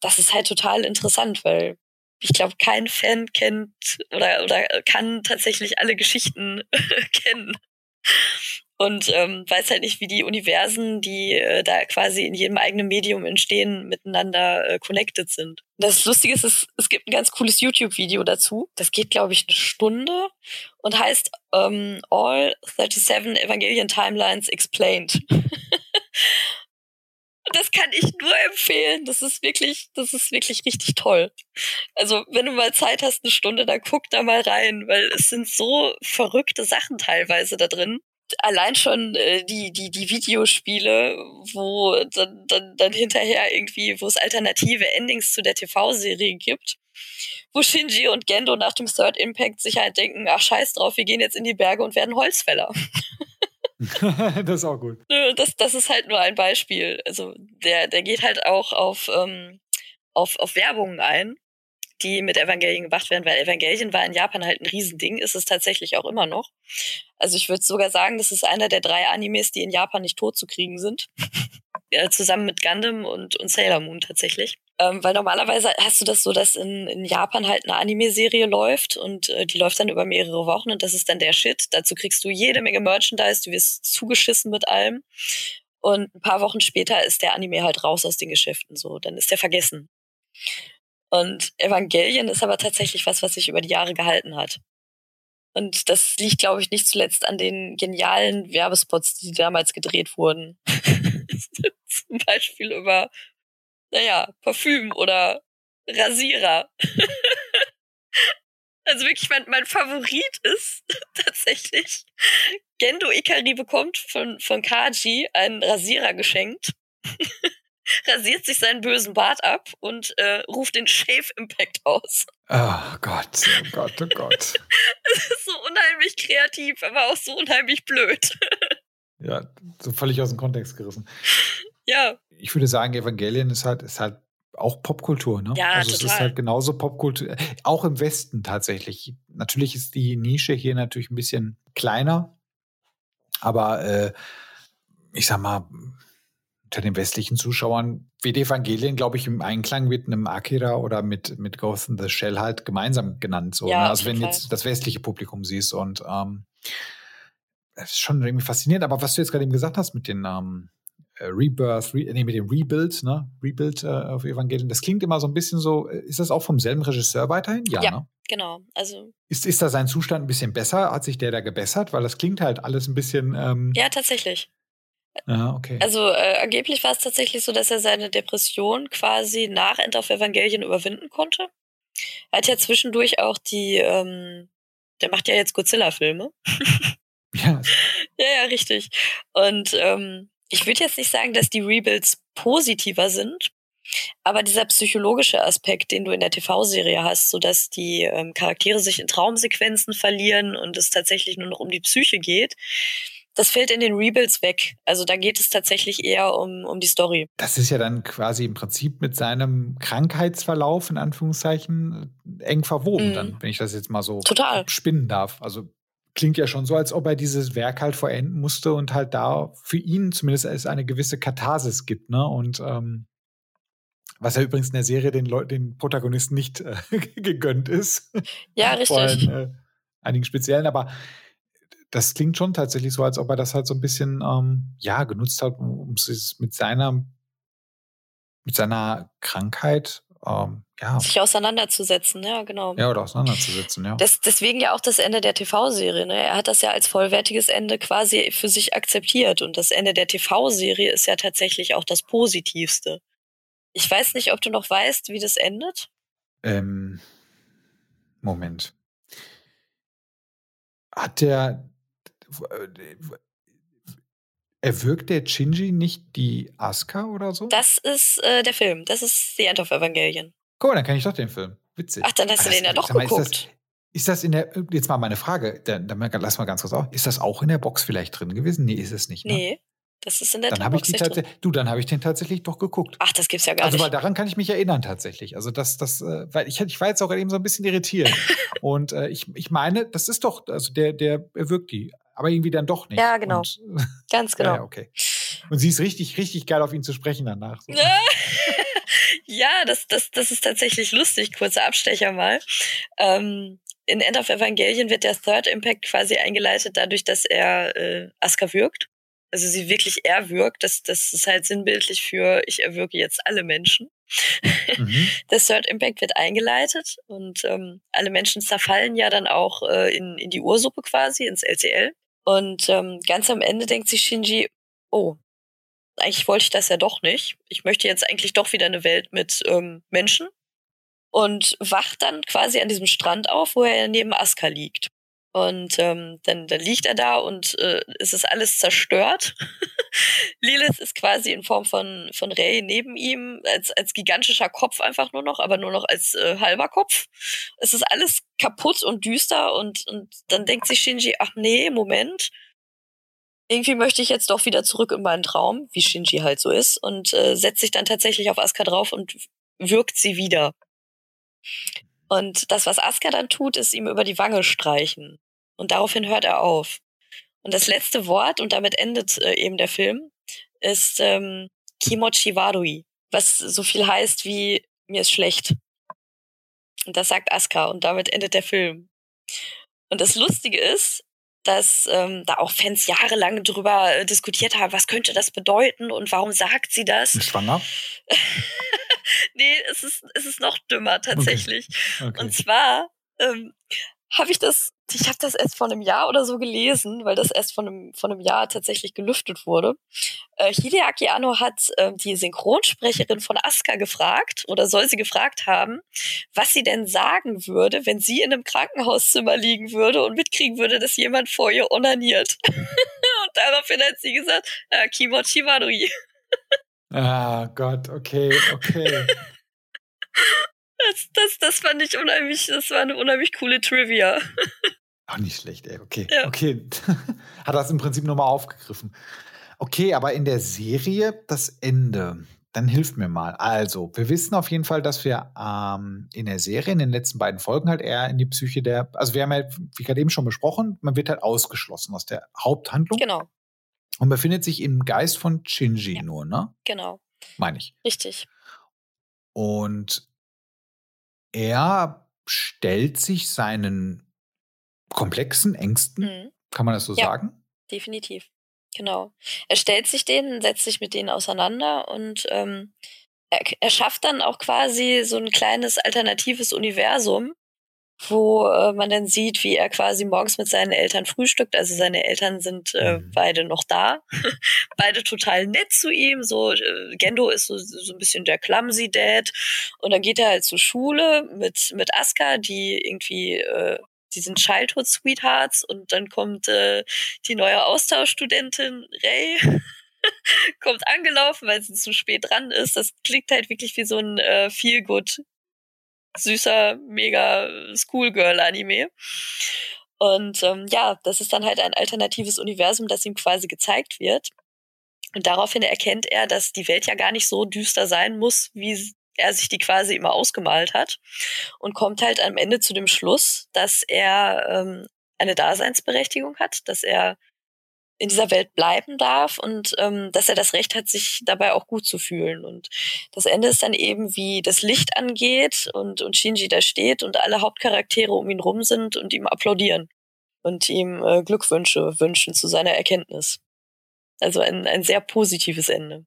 das ist halt total interessant, weil ich glaube, kein Fan kennt oder, oder kann tatsächlich alle Geschichten kennen und ähm, weiß halt nicht, wie die Universen, die äh, da quasi in jedem eigenen Medium entstehen, miteinander äh, connected sind. Das Lustige ist, es, es gibt ein ganz cooles YouTube-Video dazu. Das geht, glaube ich, eine Stunde und heißt ähm, All 37 Evangelion Timelines Explained. das kann ich nur empfehlen. Das ist wirklich, das ist wirklich richtig toll. Also, wenn du mal Zeit hast, eine Stunde, dann guck da mal rein, weil es sind so verrückte Sachen teilweise da drin allein schon äh, die, die, die Videospiele, wo dann, dann, dann hinterher irgendwie, wo es alternative Endings zu der TV-Serie gibt, wo Shinji und Gendo nach dem Third Impact sich halt denken, ach scheiß drauf, wir gehen jetzt in die Berge und werden Holzfäller. das ist auch gut. Das, das ist halt nur ein Beispiel. Also der, der geht halt auch auf, ähm, auf, auf Werbungen ein, die mit Evangelien gemacht werden, weil Evangelien war in Japan halt ein Riesending, ist es tatsächlich auch immer noch. Also ich würde sogar sagen, das ist einer der drei Animes, die in Japan nicht tot zu kriegen sind. ja, zusammen mit Gundam und, und Sailor Moon tatsächlich. Ähm, weil normalerweise hast du das so, dass in, in Japan halt eine Anime-Serie läuft und äh, die läuft dann über mehrere Wochen und das ist dann der Shit. Dazu kriegst du jede Menge Merchandise, du wirst zugeschissen mit allem. Und ein paar Wochen später ist der Anime halt raus aus den Geschäften, so. Dann ist der vergessen. Und Evangelien ist aber tatsächlich was, was sich über die Jahre gehalten hat. Und das liegt, glaube ich, nicht zuletzt an den genialen Werbespots, die damals gedreht wurden. Zum Beispiel über naja, Parfüm oder Rasierer. also wirklich, mein, mein Favorit ist tatsächlich, Gendo Ikari bekommt von, von Kaji einen Rasierer geschenkt. Rasiert sich seinen bösen Bart ab und äh, ruft den Shave Impact aus. Oh Gott, oh Gott, oh Gott. Es ist so unheimlich kreativ, aber auch so unheimlich blöd. ja, so völlig aus dem Kontext gerissen. Ja. Ich würde sagen, Evangelien ist halt, ist halt auch Popkultur, ne? Ja, also total. es ist halt genauso Popkultur, auch im Westen tatsächlich. Natürlich ist die Nische hier natürlich ein bisschen kleiner, aber äh, ich sag mal, unter den westlichen Zuschauern wird Evangelien, glaube ich, im Einklang mit einem Akira oder mit, mit Ghost in the Shell halt gemeinsam genannt. So, Ja, ne? Also wenn jetzt das westliche Publikum siehst und ähm, das ist schon irgendwie faszinierend. Aber was du jetzt gerade eben gesagt hast mit den ähm, äh, Rebirth, Re nee, mit dem Rebuild, ne? Rebuild äh, auf Evangelien, das klingt immer so ein bisschen so, äh, ist das auch vom selben Regisseur weiterhin? Ja, Ja. ne? Genau. Also, Ist, ist da sein Zustand ein bisschen besser? Hat sich der da gebessert? Weil das klingt halt alles ein bisschen. Ähm, ja, tatsächlich. Ja, okay. Also äh, angeblich war es tatsächlich so, dass er seine Depression quasi nach End of Evangelien überwinden konnte. Er hat ja zwischendurch auch die, ähm, der macht ja jetzt Godzilla-Filme. ja, Ja, ja, richtig. Und ähm, ich würde jetzt nicht sagen, dass die Rebuilds positiver sind, aber dieser psychologische Aspekt, den du in der TV-Serie hast, so dass die ähm, Charaktere sich in Traumsequenzen verlieren und es tatsächlich nur noch um die Psyche geht, das fällt in den Rebuilds weg. Also da geht es tatsächlich eher um, um die Story. das ist ja dann quasi im Prinzip mit seinem Krankheitsverlauf, in Anführungszeichen, eng verwoben, Mhm. dann, wenn ich das jetzt mal so Total. spinnen darf. Also klingt ja schon so, als ob er dieses Werk halt vollenden musste und halt da für ihn zumindest es eine gewisse Katharsis gibt, ne? Und ähm, was ja übrigens in der Serie den Leuten, den Protagonisten nicht äh, gegönnt ist. Ja, Vor richtig. allem, äh, einigen speziellen, aber das klingt schon tatsächlich so, als ob er das halt so ein bisschen ähm, ja genutzt hat, um, sich mit seiner mit seiner Krankheit ähm, ja, Sich auseinanderzusetzen, ja, genau. ja oder auseinanderzusetzen, ja. Das, deswegen ja auch das Ende der TV-Serie. Ne? Er hat das ja als vollwertiges Ende quasi für sich akzeptiert. Und das Ende der TV-Serie ist ja tatsächlich auch das Positivste. Ich weiß nicht, ob du noch weißt, wie das endet. Ähm, Moment. Hat der erwürgt der Shinji nicht die Asuka oder so? Das ist äh, der Film. Das ist The End of Evangelion. Mal, dann kenne ich doch den Film. Witzig. Ach, dann hast du den ja doch mal, ist geguckt. Das, ist das in der, jetzt mal meine Frage, dann, dann lass mal ganz kurz auf. Ist das auch in der Box vielleicht drin gewesen? Nee, ist es nicht. Ne? Nee, das ist in der Dann habe ich die tatsächlich, du, dann habe ich den tatsächlich doch geguckt. Ach, das gibt's ja gar Also, weil nicht. daran kann ich mich erinnern tatsächlich. Also, das, das, äh, weil ich, ich war jetzt auch eben so ein bisschen irritiert. Und äh, ich, ich meine, das ist doch, also der, der wirkt die, aber irgendwie dann doch nicht. Ja, genau. Und, Ganz genau. Ja, okay. Und sie ist richtig, richtig geil auf ihn zu sprechen danach. So. ja, das, das, das ist tatsächlich lustig. Kurzer Abstecher mal. Ähm, in End of Evangelion wird der Third Impact quasi eingeleitet dadurch, dass er äh, Asuka wirkt. Also sie wirklich erwürgt. Das, das ist halt sinnbildlich für ich erwürge jetzt alle Menschen. Mhm. Der Third Impact wird eingeleitet und ähm, alle Menschen zerfallen ja dann auch äh, in, in die Ursuppe quasi, ins LCL. Und ähm, ganz am Ende denkt sich Shinji, oh, eigentlich wollte ich das ja doch nicht. Ich möchte jetzt eigentlich doch wieder eine Welt mit ähm, Menschen. Und wacht dann quasi an diesem Strand auf, wo er neben Asuka liegt. Und ähm, dann, dann liegt er da und äh, es ist alles zerstört. Lilith ist quasi in Form von, von Ray neben ihm, als, als gigantischer Kopf einfach nur noch, aber nur noch als äh, halber Kopf. Es ist alles kaputt und düster und, und dann denkt sich Shinji, ach nee, Moment, irgendwie möchte ich jetzt doch wieder zurück in meinen Traum, wie Shinji halt so ist, und äh, setzt sich dann tatsächlich auf Asuka drauf und wirkt sie wieder. Und das, was Asuka dann tut, ist ihm über die Wange streichen. Und daraufhin hört er auf. Und das letzte Wort, und damit endet äh, eben der Film, ist ähm, Kimochi Warui, was so viel heißt wie mir ist schlecht. Und das sagt Asuka und damit endet der Film. Und das Lustige ist, dass ähm, da auch Fans jahrelang drüber äh, diskutiert haben, was könnte das bedeuten und warum sagt sie das? Ist schwanger? nee, es ist, es ist noch dümmer tatsächlich. Okay. Okay. Und zwar ähm, habe ich das, ich habe das erst vor einem Jahr oder so gelesen, weil das erst vor einem, vor einem Jahr tatsächlich gelüftet wurde. Äh, Hideaki Anno hat äh, die Synchronsprecherin von Asuka gefragt oder soll sie gefragt haben, was sie denn sagen würde, wenn sie in einem Krankenhauszimmer liegen würde und mitkriegen würde, dass jemand vor ihr onaniert. und daraufhin hat sie gesagt, äh, Kimochi Marui. ah Gott, okay, okay. Das, das, das fand ich unheimlich, das war eine unheimlich coole Trivia. Auch nicht schlecht, ey. Okay. Ja. Okay. Hat das im Prinzip nochmal aufgegriffen. Okay, aber in der Serie das Ende. Dann hilft mir mal. Also, wir wissen auf jeden Fall, dass wir ähm, in der Serie, in den letzten beiden Folgen halt eher in die Psyche der, also wir haben ja, wie gerade eben schon besprochen, man wird halt ausgeschlossen aus der Haupthandlung. Genau. Und befindet sich im Geist von Shinji ja. nur, ne? Genau. Meine ich. Richtig. Und er stellt sich seinen komplexen Ängsten, mhm. kann man das so ja, sagen? Definitiv. Genau. Er stellt sich denen, setzt sich mit denen auseinander und ähm, er, er schafft dann auch quasi so ein kleines alternatives Universum, wo äh, man dann sieht, wie er quasi morgens mit seinen Eltern frühstückt. Also seine Eltern sind äh, mhm. beide noch da, beide total nett zu ihm. So äh, Gendo ist so, so ein bisschen der clumsy Dad und dann geht er halt zur Schule mit mit Aska, die irgendwie äh, die sind Childhood Sweethearts und dann kommt äh, die neue Austauschstudentin Ray. kommt angelaufen, weil sie zu spät dran ist. Das klingt halt wirklich wie so ein äh, Feel-Good süßer, mega Schoolgirl-Anime. Und ähm, ja, das ist dann halt ein alternatives Universum, das ihm quasi gezeigt wird. Und daraufhin erkennt er, dass die Welt ja gar nicht so düster sein muss, wie er sich die quasi immer ausgemalt hat. Und kommt halt am Ende zu dem Schluss, dass er ähm, eine Daseinsberechtigung hat, dass er in dieser Welt bleiben darf und ähm, dass er das Recht hat, sich dabei auch gut zu fühlen. Und das Ende ist dann eben, wie das Licht angeht und, und Shinji da steht und alle Hauptcharaktere um ihn rum sind und ihm applaudieren und ihm äh, Glückwünsche wünschen zu seiner Erkenntnis. Also ein, ein sehr positives Ende.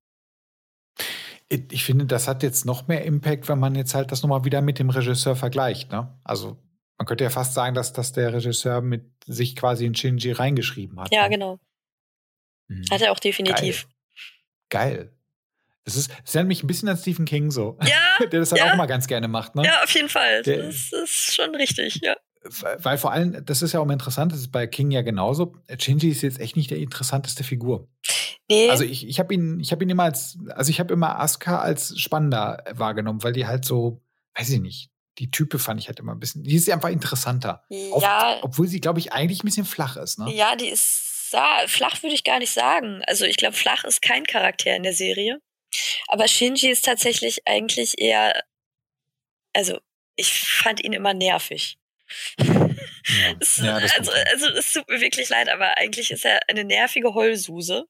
Ich finde, das hat jetzt noch mehr Impact, wenn man jetzt halt das nochmal wieder mit dem Regisseur vergleicht. Ne? Also man könnte ja fast sagen, dass, dass der Regisseur mit sich quasi in Shinji reingeschrieben hat. Ja, ne? genau. Mhm. Hat er auch definitiv. Geil. Geil. Das, ist, das erinnert mich ein bisschen an Stephen King so. Ja. Der das halt ja. auch mal ganz gerne macht, ne? Ja, auf jeden Fall. Der, das ist schon richtig, ja. Weil vor allem, das ist ja auch immer interessant, das ist bei King ja genauso. Shinji ist jetzt echt nicht der interessanteste Figur. Nee. Also ich, ich habe ihn, ich habe ihn immer als, also ich habe immer Asuka als spannender wahrgenommen, weil die halt so, weiß ich nicht, die Type fand ich halt immer ein bisschen, die ist einfach interessanter. Ja. Oft, obwohl sie, glaube ich, eigentlich ein bisschen flach ist, ne? Ja, die ist flach würde ich gar nicht sagen. Also ich glaube, flach ist kein Charakter in der Serie. Aber Shinji ist tatsächlich eigentlich eher, also ich fand ihn immer nervig. Ja. es, ja, also, also es tut mir wirklich leid, aber eigentlich ist er eine nervige Heulsuse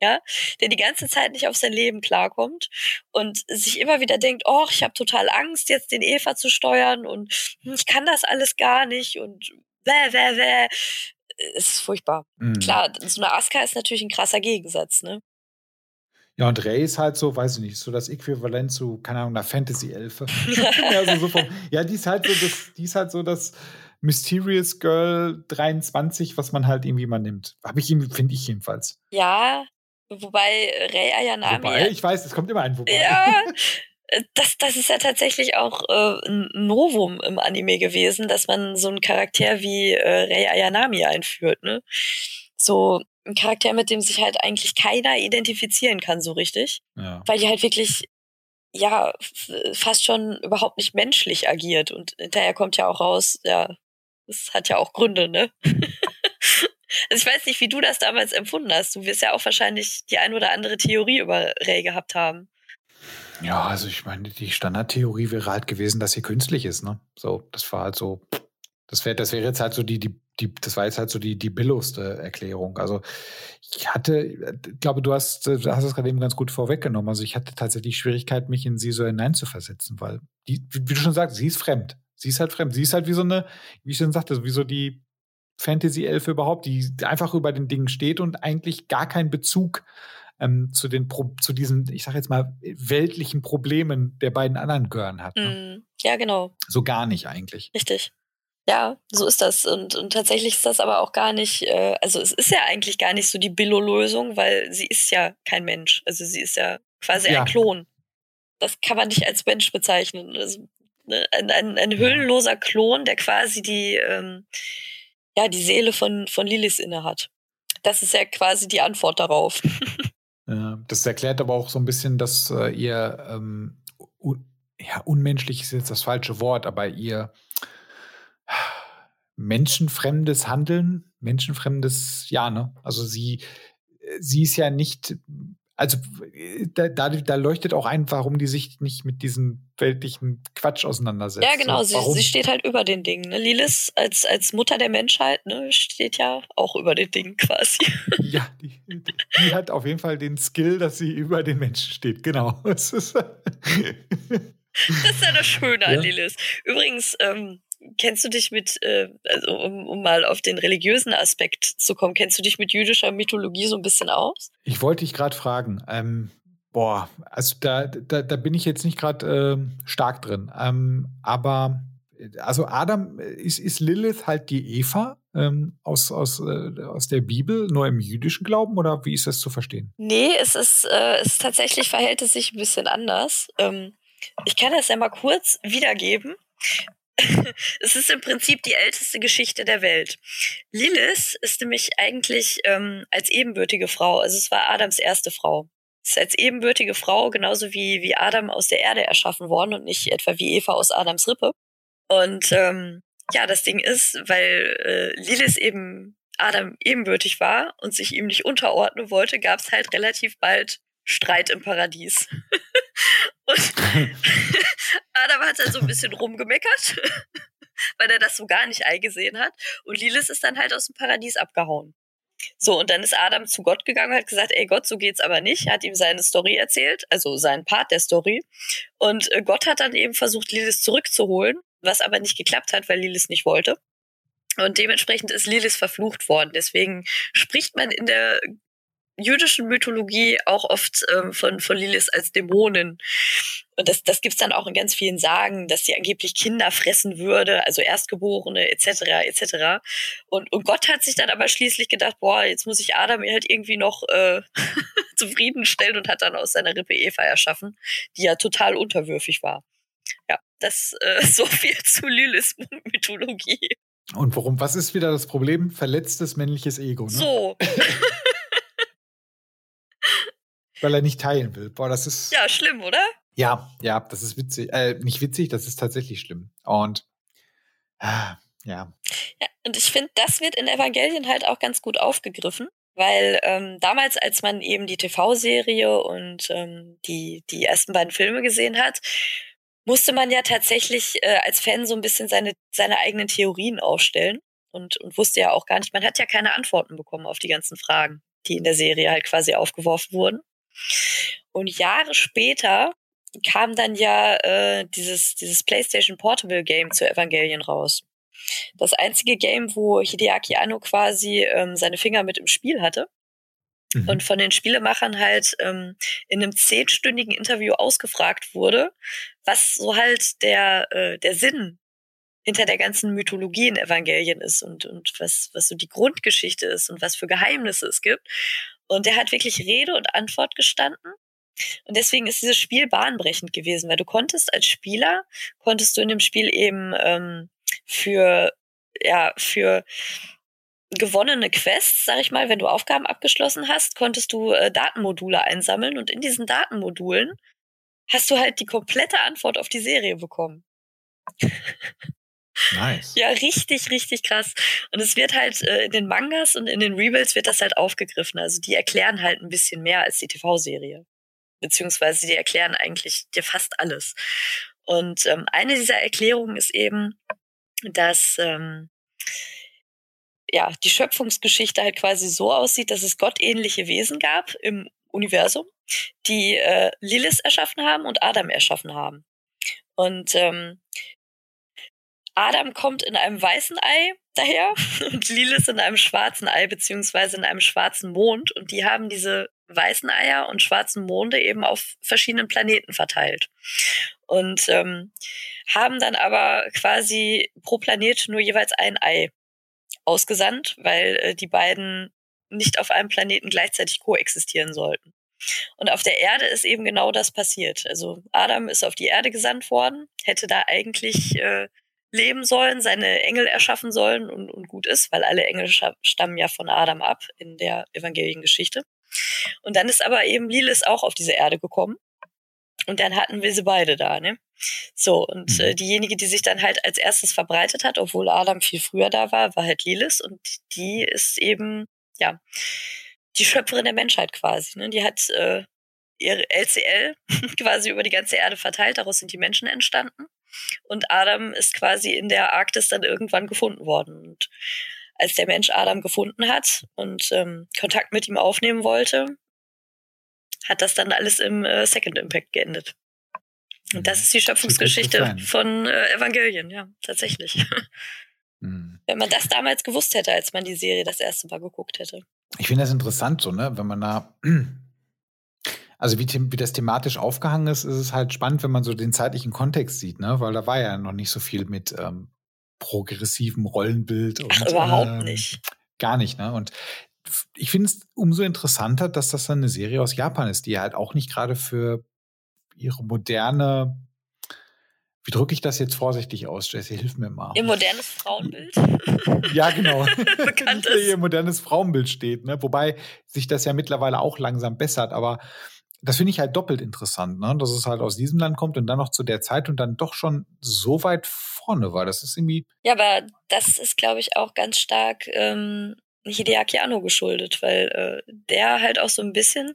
ja, der die ganze Zeit nicht auf sein Leben klarkommt und sich immer wieder denkt, oh, ich habe total Angst, jetzt den Eva zu steuern und hm, ich kann das alles gar nicht und bäh, bäh, bäh ist furchtbar. Mhm. Klar, so eine Aska ist natürlich ein krasser Gegensatz, ne? Ja, und Ray ist halt so, weiß ich nicht, so das Äquivalent zu, keine Ahnung, einer Fantasy-Elfe. ja, so, so ja, die ist halt so das, die ist halt so das Mysterious Girl 23, was man halt irgendwie mal nimmt. Habe ich ihm, finde ich jedenfalls. Ja, wobei Ray Ayanami. Wobei, ich weiß, es kommt immer ein Wobei. Ja, Äh, das, das ist ja tatsächlich auch äh, ein Novum im Anime gewesen, dass man so einen Charakter wie äh, Rei Ayanami einführt, ne? So ein Charakter, mit dem sich halt eigentlich keiner identifizieren kann, so richtig. Ja. Weil die halt wirklich, ja, fast schon überhaupt nicht menschlich agiert. Und hinterher kommt ja auch raus, ja, das hat ja auch Gründe, ne? Also ich weiß nicht, wie du das damals empfunden hast. Du wirst ja auch wahrscheinlich die ein oder andere Theorie über Ray gehabt haben. Ja, also ich meine, die Standardtheorie wäre halt gewesen, dass sie künstlich ist, ne? So, das war halt so, das wäre, das wäre jetzt halt so die, die, die, das war jetzt halt so die, die billigste Erklärung. Also ich hatte, ich glaube, du hast, du hast es gerade eben ganz gut vorweggenommen. Also ich hatte tatsächlich Schwierigkeit, mich in sie so hineinzuversetzen, weil die, wie du schon sagst, sie ist fremd. Sie ist halt fremd. Sie ist halt wie so eine, wie ich schon sagte, wie so die Fantasy-Elfe überhaupt, die einfach über den Dingen steht und eigentlich gar keinen Bezug ähm, zu den Pro zu diesen, ich sage jetzt mal, weltlichen Problemen der beiden anderen Gören hat. Ne? Mm, ja, genau. So gar nicht eigentlich. Richtig. Ja, so ist das. Und, und tatsächlich ist das aber auch gar nicht, äh, also es ist ja eigentlich gar nicht so die Billo-Lösung, weil sie ist ja kein Mensch. Also sie ist ja quasi ja. ein Klon. Das kann man nicht als Mensch bezeichnen. Also, ne, ein, ein, ein hüllenloser Klon, der quasi die, ähm, ja, die Seele von, von Lilith inne hat. Das ist ja quasi die Antwort darauf. Ja, das erklärt aber auch so ein bisschen, dass äh, ihr ähm, un ja, unmenschlich ist jetzt das falsche Wort, aber ihr menschenfremdes Handeln, menschenfremdes, ja, ne? Also sie, sie ist ja nicht also da, da, da, leuchtet auch ein, warum die sich nicht mit diesem weltlichen Quatsch auseinandersetzt. Ja, genau, sie, sie, steht halt über den Dingen. Ne? Lilith als, als Mutter der Menschheit ne, steht ja auch über den Dingen quasi. Ja, die, die hat auf jeden Fall den Skill, dass sie über den Menschen steht, genau. Das ist, das ist ja das Schöne an Lilith. Übrigens, ähm, kennst du dich mit, äh, also um, um mal auf den religiösen Aspekt zu kommen, kennst du dich mit jüdischer Mythologie so ein bisschen aus? Ich wollte dich gerade fragen. Ähm, boah, also da, da, da bin ich jetzt nicht gerade äh, stark drin. Ähm, aber also Adam ist, ist Lilith halt die Eva ähm, aus, aus, äh, aus der Bibel, nur im jüdischen Glauben oder wie ist das zu verstehen? Nee, es ist, äh, es tatsächlich verhält es sich ein bisschen anders. Ähm, ich kann das ja mal kurz wiedergeben. es ist im Prinzip die älteste Geschichte der Welt. Lilith ist nämlich eigentlich ähm, als ebenbürtige Frau, also es war Adams erste Frau. Ist als ebenbürtige Frau genauso wie, wie Adam aus der Erde erschaffen worden und nicht etwa wie Eva aus Adams Rippe. Und ähm, ja, das Ding ist, weil äh, Lilith eben Adam ebenbürtig war und sich ihm nicht unterordnen wollte, gab es halt relativ bald Streit im Paradies. und Adam hat dann so ein bisschen rumgemeckert, weil er das so gar nicht eingesehen hat. Und Lilith ist dann halt aus dem Paradies abgehauen. So, und dann ist Adam zu Gott gegangen und hat gesagt, ey Gott, so geht's aber nicht. Hat ihm seine Story erzählt, also seinen Part der Story. Und äh, Gott hat dann eben versucht, Lilith zurückzuholen, was aber nicht geklappt hat, weil Lilith nicht wollte. Und dementsprechend ist Lilith verflucht worden. Deswegen spricht man in der jüdischen Mythologie auch oft ähm, von, von Lilith als Dämonin. Und das, das gibt's dann auch in ganz vielen Sagen, dass sie angeblich Kinder fressen würde, also Erstgeborene etc. etc. Und, und Gott hat sich dann aber schließlich gedacht, boah, jetzt muss ich Adam halt irgendwie noch äh, zufriedenstellen und hat dann aus seiner Rippe Eva erschaffen, die ja total unterwürfig war. Ja, das äh, so viel zu Liliths Mythologie. Und warum? Was ist wieder das Problem? Verletztes männliches Ego. Ne? So. Weil er nicht teilen will. Boah, das ist. Ja, schlimm, oder? Ja, ja, das ist witzig. Äh, nicht witzig, das ist tatsächlich schlimm. Und ah, ja. Ja, und ich finde, das wird in Evangelien halt auch ganz gut aufgegriffen. Weil ähm, damals, als man eben die TV-Serie und ähm, die, die ersten beiden Filme gesehen hat, musste man ja tatsächlich äh, als Fan so ein bisschen seine, seine eigenen Theorien aufstellen und, und wusste ja auch gar nicht, man hat ja keine Antworten bekommen auf die ganzen Fragen, die in der Serie halt quasi aufgeworfen wurden. Und Jahre später kam dann ja äh, dieses, dieses PlayStation Portable Game zu Evangelien raus. Das einzige Game, wo Hideaki Anno quasi ähm, seine Finger mit im Spiel hatte. Mhm. Und von den Spielemachern halt ähm, in einem zehnstündigen Interview ausgefragt wurde, was so halt der, äh, der Sinn hinter der ganzen Mythologie in Evangelien ist und, und was, was so die Grundgeschichte ist und was für Geheimnisse es gibt. Und er hat wirklich Rede und Antwort gestanden. Und deswegen ist dieses Spiel bahnbrechend gewesen, weil du konntest als Spieler, konntest du in dem Spiel eben ähm, für, ja, für gewonnene Quests, sag ich mal, wenn du Aufgaben abgeschlossen hast, konntest du äh, Datenmodule einsammeln und in diesen Datenmodulen hast du halt die komplette Antwort auf die Serie bekommen. Nice. Ja, richtig, richtig krass. Und es wird halt äh, in den Mangas und in den Rebuilds wird das halt aufgegriffen. Also die erklären halt ein bisschen mehr als die TV-Serie. Beziehungsweise die erklären eigentlich dir fast alles. Und ähm, eine dieser Erklärungen ist eben, dass ähm, ja die Schöpfungsgeschichte halt quasi so aussieht, dass es gottähnliche Wesen gab im Universum, die äh, Lilith erschaffen haben und Adam erschaffen haben. Und ähm, Adam kommt in einem weißen Ei daher und Lilith in einem schwarzen Ei beziehungsweise in einem schwarzen Mond und die haben diese weißen Eier und schwarzen Monde eben auf verschiedenen Planeten verteilt und ähm, haben dann aber quasi pro Planet nur jeweils ein Ei ausgesandt, weil äh, die beiden nicht auf einem Planeten gleichzeitig koexistieren sollten. Und auf der Erde ist eben genau das passiert. Also Adam ist auf die Erde gesandt worden, hätte da eigentlich äh, leben sollen, seine Engel erschaffen sollen und, und gut ist, weil alle Engel stammen ja von Adam ab in der Evangeliengeschichte. Und dann ist aber eben Lilith auch auf diese Erde gekommen. Und dann hatten wir sie beide da, ne? So, und äh, mhm. diejenige, die sich dann halt als erstes verbreitet hat, obwohl Adam viel früher da war, war halt Lilith. Und die ist eben, ja, die Schöpferin der Menschheit quasi. Ne? Die hat äh, ihre LCL quasi über die ganze Erde verteilt, daraus sind die Menschen entstanden. Und Adam ist quasi in der Arktis dann irgendwann gefunden worden. Und als der Mensch Adam gefunden hat und ähm, Kontakt mit ihm aufnehmen wollte, hat das dann alles im äh, Second Impact geendet. Und das mhm. ist die Schöpfungsgeschichte von äh, Evangelien, ja, tatsächlich. Mhm. Wenn man das damals gewusst hätte, als man die Serie das erste Mal geguckt hätte. Ich finde das interessant, so, ne, wenn man da, also wie, wie das thematisch aufgehangen ist, ist es halt spannend, wenn man so den zeitlichen Kontext sieht, ne, weil da war ja noch nicht so viel mit ähm, progressivem Rollenbild. Und, Ach, überhaupt ähm, nicht. Gar nicht, ne? Und ich finde es umso interessanter, dass das dann eine Serie aus Japan ist, die halt auch nicht gerade für ihre moderne, wie drücke ich das jetzt vorsichtig aus, Jesse, hilf mir mal. Ihr modernes Frauenbild. ja, genau. Bekannt ist. Ihr modernes Frauenbild steht, ne? Wobei sich das ja mittlerweile auch langsam bessert, aber das finde ich halt doppelt interessant, ne? dass es halt aus diesem Land kommt und dann noch zu der Zeit und dann doch schon so weit vorne war. Das ist irgendwie. Ja, aber das ist, glaube ich, auch ganz stark ähm, Hideaki Anno geschuldet, weil äh, der halt auch so ein bisschen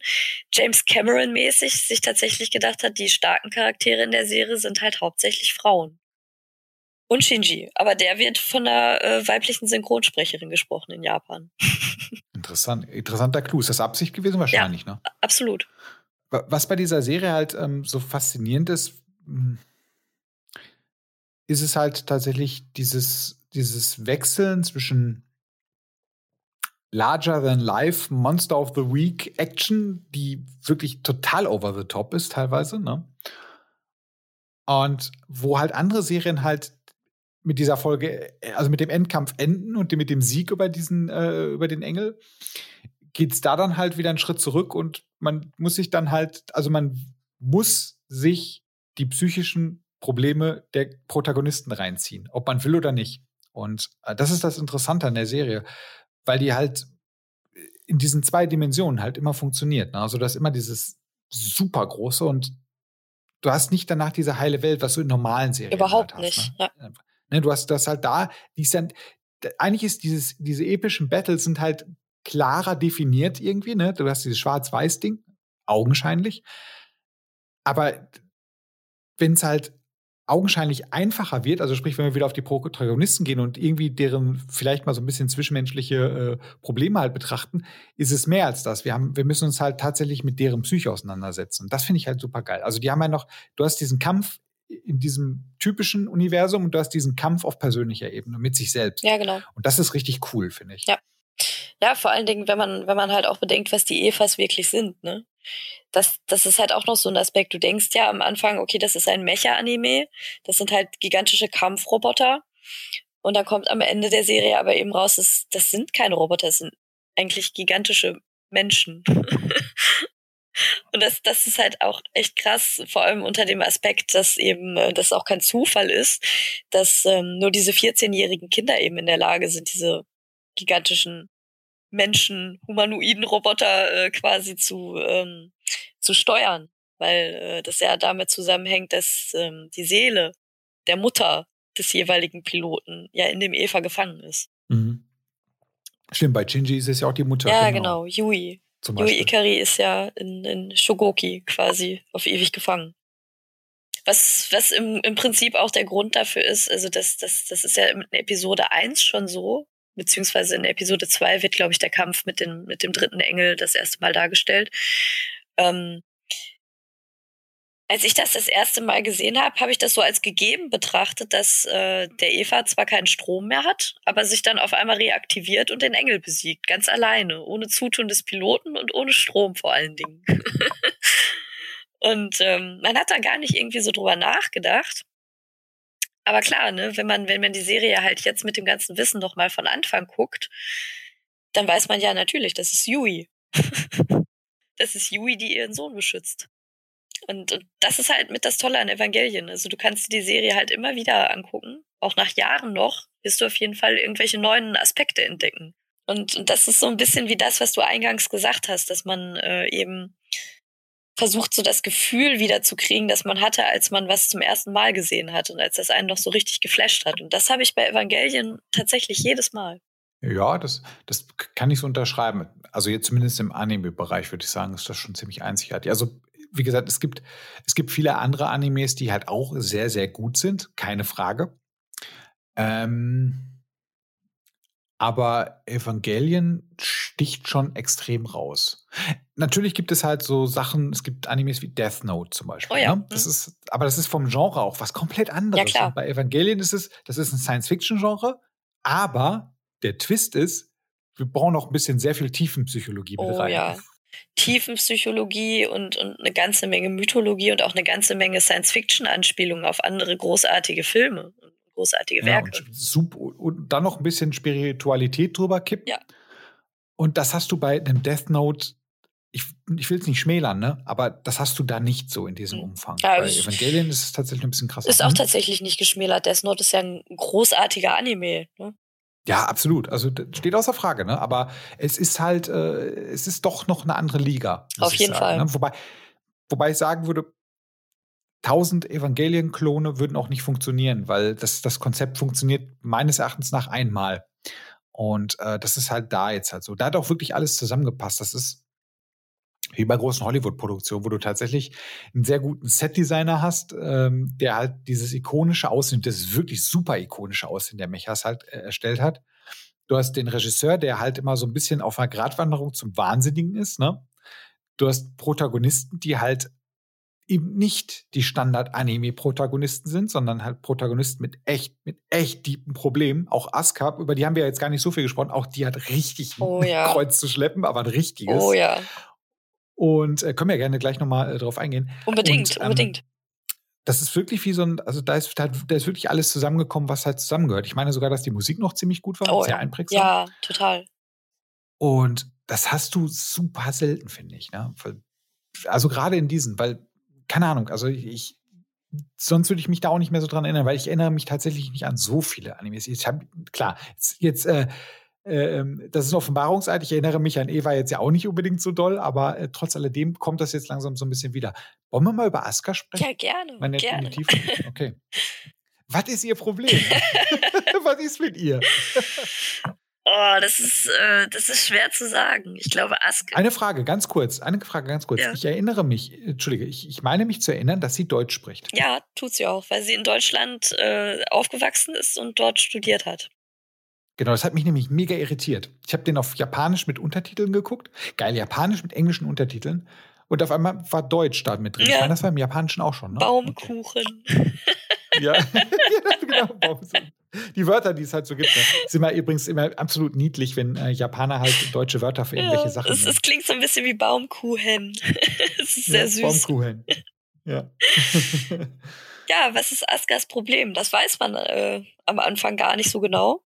James Cameron-mäßig sich tatsächlich gedacht hat, die starken Charaktere in der Serie sind halt hauptsächlich Frauen. Und Shinji. Aber der wird von einer äh, weiblichen Synchronsprecherin gesprochen in Japan. Interessant. Interessanter Clou. Ist das Absicht gewesen? Wahrscheinlich, ja, ne? Absolut. Was bei dieser Serie halt ähm, so faszinierend ist, hm, ist es halt tatsächlich dieses, dieses Wechseln zwischen larger than life Monster of the Week Action, die wirklich total over the top ist teilweise, ne? Und wo halt andere Serien halt mit dieser Folge, also mit dem Endkampf enden und mit dem Sieg über diesen, äh, über den Engel, geht es da dann halt wieder einen Schritt zurück und man muss sich dann halt, also man muss sich die psychischen Probleme der Protagonisten reinziehen, ob man will oder nicht. Und äh, das ist das Interessante an der Serie, weil die halt in diesen zwei Dimensionen halt immer funktioniert. Ne? Also das ist immer dieses super große und du hast nicht danach diese heile Welt, was du in normalen Serien Überhaupt halt hast, nicht. Ne? Ja. Ne, du hast das halt da, die dann, eigentlich ist dieses, diese epischen Battles sind halt klarer definiert irgendwie, ne? Du hast dieses Schwarz-Weiß-Ding, augenscheinlich. Aber wenn es halt augenscheinlich einfacher wird, also sprich, wenn wir wieder auf die Protagonisten gehen und irgendwie deren vielleicht mal so ein bisschen zwischenmenschliche äh, Probleme halt betrachten, ist es mehr als das. Wir, haben, wir müssen uns halt tatsächlich mit deren Psyche auseinandersetzen. Das finde ich halt super geil. Also die haben ja noch, du hast diesen Kampf in diesem typischen Universum und du hast diesen Kampf auf persönlicher Ebene mit sich selbst. Ja, genau. Und das ist richtig cool, finde ich. Ja. Ja, vor allen Dingen, wenn man, wenn man halt auch bedenkt, was die Evas wirklich sind, ne? Das, das ist halt auch noch so ein Aspekt. Du denkst ja am Anfang, okay, das ist ein Mecha-Anime, das sind halt gigantische Kampfroboter. Und dann kommt am Ende der Serie aber eben raus, das, das sind keine Roboter, das sind eigentlich gigantische Menschen. Und das, das ist halt auch echt krass, vor allem unter dem Aspekt, dass eben äh, das auch kein Zufall ist, dass ähm, nur diese 14-jährigen Kinder eben in der Lage sind, diese gigantischen Menschen, humanoiden Roboter äh, quasi zu, ähm, zu steuern, weil äh, das ja damit zusammenhängt, dass ähm, die Seele der Mutter des jeweiligen Piloten ja in dem Eva gefangen ist. Mhm. Stimmt, bei Shinji ist es ja auch die Mutter. Ja, genau, genau Yui. Yui Ikari ist ja in, in Shogoki quasi auf ewig gefangen. Was, was im, im Prinzip auch der Grund dafür ist, also das, das, das ist ja in Episode 1 schon so, beziehungsweise in Episode 2 wird, glaube ich, der Kampf mit, den, mit dem dritten Engel das erste Mal dargestellt. Ähm, als ich das das erste Mal gesehen habe, habe ich das so als gegeben betrachtet, dass äh, der Eva zwar keinen Strom mehr hat, aber sich dann auf einmal reaktiviert und den Engel besiegt, ganz alleine, ohne Zutun des Piloten und ohne Strom vor allen Dingen. und ähm, man hat da gar nicht irgendwie so drüber nachgedacht. Aber klar, ne, wenn man, wenn man die Serie halt jetzt mit dem ganzen Wissen noch mal von Anfang guckt, dann weiß man ja natürlich, das ist Yui. das ist Yui, die ihren Sohn beschützt. Und, und das ist halt mit das Tolle an Evangelien. Also du kannst dir die Serie halt immer wieder angucken. Auch nach Jahren noch wirst du auf jeden Fall irgendwelche neuen Aspekte entdecken. Und, und das ist so ein bisschen wie das, was du eingangs gesagt hast, dass man äh, eben versucht, so das Gefühl wieder zu kriegen, das man hatte, als man was zum ersten Mal gesehen hat und als das einen noch so richtig geflasht hat. Und das habe ich bei Evangelien tatsächlich jedes Mal. Ja, das, das kann ich so unterschreiben. Also jetzt zumindest im Anime-Bereich würde ich sagen, ist das schon ziemlich einzigartig. Also wie gesagt, es gibt, es gibt viele andere Animes, die halt auch sehr, sehr gut sind, keine Frage. Ähm, aber Evangelien sticht schon extrem raus. Natürlich gibt es halt so Sachen, es gibt Animes wie Death Note zum Beispiel. Oh ja. Ne? Das mhm. ist, aber das ist vom Genre auch was komplett anderes. Ja, bei Evangelien ist es, das ist ein Science-Fiction-Genre, aber der Twist ist, wir brauchen auch ein bisschen sehr viel Tiefenpsychologie mit oh, rein. Ja. Tiefenpsychologie und, und eine ganze Menge Mythologie und auch eine ganze Menge Science-Fiction-Anspielungen auf andere großartige Filme und großartige Werke. Ja, und, super, und dann noch ein bisschen Spiritualität drüber kippen. Ja. Und das hast du bei einem Death Note, ich, ich will es nicht schmälern, ne? aber das hast du da nicht so in diesem hm. Umfang. Ja, bei Evangelion ist es tatsächlich ein bisschen krasser. Ist auch hm? tatsächlich nicht geschmälert. Death Note ist ja ein großartiger Anime. Ne? Ja, absolut. Also steht außer Frage, ne? Aber es ist halt, äh, es ist doch noch eine andere Liga. Auf jeden sagen, Fall. Ne? Wobei, wobei ich sagen würde, tausend Evangelien-Klone würden auch nicht funktionieren, weil das, das Konzept funktioniert meines Erachtens nach einmal. Und äh, das ist halt da jetzt halt so. Da hat auch wirklich alles zusammengepasst. Das ist wie bei großen Hollywood-Produktionen, wo du tatsächlich einen sehr guten Set-Designer hast, ähm, der halt dieses ikonische Aussehen, das wirklich super ikonische Aussehen der Mechas halt äh, erstellt hat. Du hast den Regisseur, der halt immer so ein bisschen auf einer Gratwanderung zum Wahnsinnigen ist. Ne? Du hast Protagonisten, die halt eben nicht die Standard-Anime-Protagonisten sind, sondern halt Protagonisten mit echt, mit echt tiefen Problemen. Auch Asuka, über die haben wir jetzt gar nicht so viel gesprochen, auch die hat richtig oh, ja. Kreuz zu schleppen, aber ein richtiges. Oh ja. Und äh, können wir gerne gleich nochmal äh, drauf eingehen. Unbedingt, und, ähm, unbedingt. Das ist wirklich wie so ein, also da ist, da, da, ist wirklich alles zusammengekommen, was halt zusammengehört. Ich meine sogar, dass die Musik noch ziemlich gut war, oh, sehr einprägsam. Ja, total. Und das hast du super selten, finde ich. Ne? Also gerade in diesen, weil, keine Ahnung, also ich, sonst würde ich mich da auch nicht mehr so dran erinnern, weil ich erinnere mich tatsächlich nicht an so viele Animes. Ich habe, klar, jetzt, jetzt äh, ähm, das ist ein Offenbarungseid. Ich erinnere mich an Eva jetzt ja auch nicht unbedingt so doll, aber äh, trotz alledem kommt das jetzt langsam so ein bisschen wieder. Wollen wir mal über Aska sprechen? Ja, gerne. Meine gerne. Okay. Was ist Ihr Problem? Was ist mit ihr? Oh, das ist, äh, das ist schwer zu sagen. Ich glaube, Aska. Eine Frage, ganz kurz. Eine Frage, ganz kurz. Ja. Ich erinnere mich, Entschuldige, ich, ich meine mich zu erinnern, dass sie Deutsch spricht. Ja, tut sie auch, weil sie in Deutschland äh, aufgewachsen ist und dort studiert hat. Genau, das hat mich nämlich mega irritiert. Ich habe den auf Japanisch mit Untertiteln geguckt. Geil, Japanisch mit englischen Untertiteln. Und auf einmal war Deutsch da mit drin. Ja. Ich meine, das war im Japanischen auch schon. Ne? Baumkuchen. Okay. ja. genau, Baumkuchen. Die Wörter, die es halt so gibt, ne? sind immer übrigens immer absolut niedlich, wenn äh, Japaner halt deutsche Wörter für irgendwelche ja, Sachen es, es, klingt so ein bisschen wie Baumkuchen. Es ist sehr ja, süß. Baumkuchen. Ja. ja, was ist Askas Problem? Das weiß man äh, am Anfang gar nicht so genau.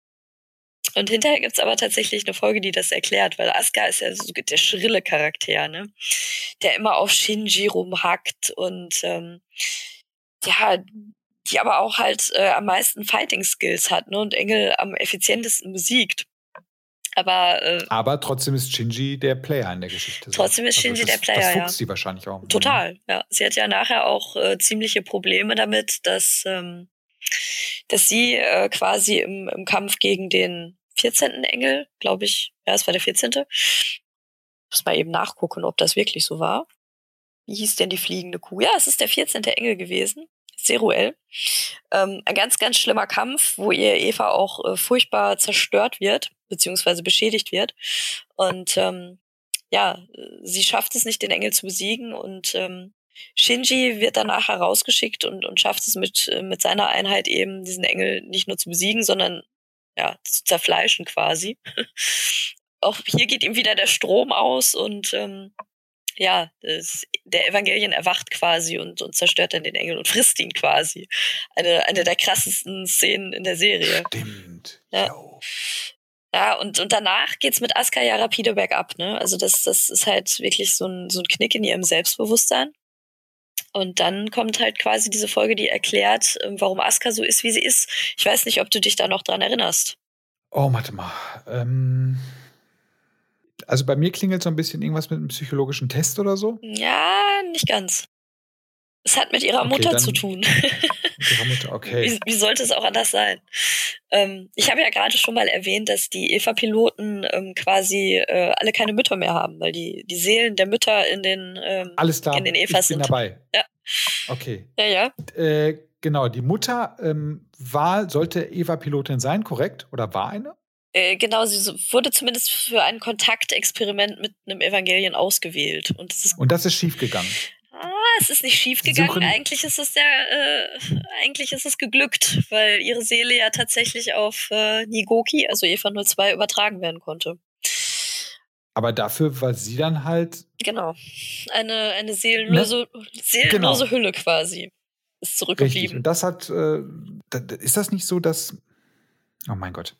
Und hinterher gibt's aber tatsächlich eine Folge, die das erklärt, weil Asuka ist ja so der schrille Charakter, ne? Der immer auf Shinji rumhackt und ähm, ja, die aber auch halt äh, am meisten Fighting Skills hat, ne? Und Engel am effizientesten besiegt. Aber, äh, aber trotzdem ist Shinji der Player in der Geschichte. Trotzdem ist also Shinji das, der Player. Das fuchst ja. sie wahrscheinlich auch. Total, ja. Sie hat ja nachher auch äh, ziemliche Probleme damit, dass ähm, dass sie äh, quasi im, im Kampf gegen den 14. Engel, glaube ich, ja, es war der 14. Muss mal eben nachgucken, ob das wirklich so war. Wie hieß denn die fliegende Kuh? Ja, es ist der 14. Engel gewesen. Zeruel. Ähm, ein ganz, ganz schlimmer Kampf, wo ihr Eva auch äh, furchtbar zerstört wird, beziehungsweise beschädigt wird. Und ähm, ja, sie schafft es nicht, den Engel zu besiegen und ähm, Shinji wird danach herausgeschickt und, und schafft es mit, äh, mit seiner Einheit eben, diesen Engel nicht nur zu besiegen, sondern ja, zu zerfleischen quasi. Auch hier geht ihm wieder der Strom aus und ähm, ja, das, der Evangelien erwacht quasi und, und zerstört dann den Engel und frisst ihn quasi. Eine, eine der krassesten Szenen in der Serie. Stimmt. Ja. Ja, und, und danach geht's mit Asuka ja rapide bergab, ne? Also das, das ist halt wirklich so ein, so ein Knick in ihrem Selbstbewusstsein. Und dann kommt halt quasi diese Folge, die erklärt, ähm, warum Asuka so ist, wie sie ist. Ich weiß nicht, ob du dich da noch dran erinnerst. Oh, warte mal. Ähm, also bei mir klingelt so ein bisschen irgendwas mit einem psychologischen Test oder so. Ja, nicht ganz. Es hat mit ihrer okay, Mutter zu tun. Mit ihrer Mutter, okay. Wie, wie sollte es auch anders sein? Ähm, ich habe ja gerade schon mal erwähnt, dass die Eva-Piloten ähm, quasi äh, alle keine Mütter mehr haben, weil die, die Seelen der Mütter in den, ähm, Alles klar. in den Evas ich bin sind. dabei. Ja. Okay. Ja, ja. Äh, genau, die Mutter ähm, war, sollte Eva-Pilotin sein, korrekt? Oder war eine? Äh, genau, sie wurde zumindest für ein Kontaktexperiment mit einem Evangelien ausgewählt. Und das ist, Und das ist schiefgegangen. Ah, es ist nicht schiefgegangen. Eigentlich ist es ja, äh, eigentlich ist es geglückt, weil ihre Seele ja tatsächlich auf äh, Nigoki, also Eva 02, übertragen werden konnte. Aber dafür war sie dann halt. Genau. Eine, eine seelenlose, ne? seelenlose genau. Hülle quasi. Ist zurückgeblieben. Richtig. Und das hat. Äh, ist das nicht so, dass. Oh mein Gott.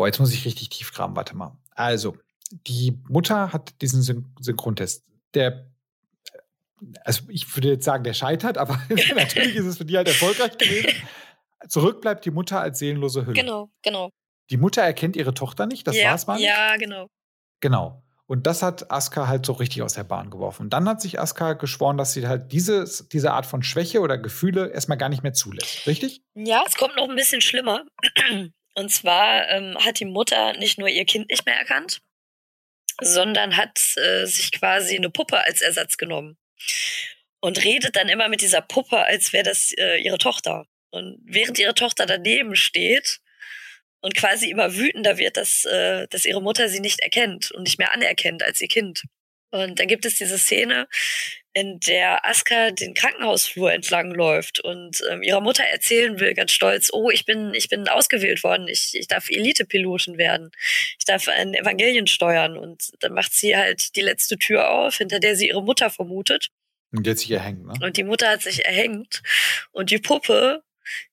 Boah, jetzt muss ich richtig tief graben. Warte mal. Also, die Mutter hat diesen Syn Synchrontest. Der also ich würde jetzt sagen, der scheitert, aber natürlich ist es für die halt erfolgreich gewesen. Zurück bleibt die Mutter als seelenlose Hülle. Genau, genau. Die Mutter erkennt ihre Tochter nicht, das ja, war's mal. Ja, genau. Genau. Und das hat Aska halt so richtig aus der Bahn geworfen. Und dann hat sich Aska geschworen, dass sie halt diese, diese Art von Schwäche oder Gefühle erstmal gar nicht mehr zulässt. Richtig? Ja, es kommt noch ein bisschen schlimmer. Und zwar ähm, hat die Mutter nicht nur ihr Kind nicht mehr erkannt, sondern hat äh, sich quasi eine Puppe als Ersatz genommen und redet dann immer mit dieser Puppe, als wäre das äh, ihre Tochter. Und während ihre Tochter daneben steht und quasi immer wütender wird, dass, äh, dass ihre Mutter sie nicht erkennt und nicht mehr anerkennt als ihr Kind. Und dann gibt es diese Szene, in der Aska den Krankenhausflur entlang läuft und ähm, ihrer Mutter erzählen will, ganz stolz, oh, ich bin, ich bin ausgewählt worden, ich, ich darf Elite-Pilotin werden, ich darf ein Evangelien steuern. Und dann macht sie halt die letzte Tür auf, hinter der sie ihre Mutter vermutet. Und die hat sich erhängt, ne? Und die Mutter hat sich erhängt. Und die Puppe,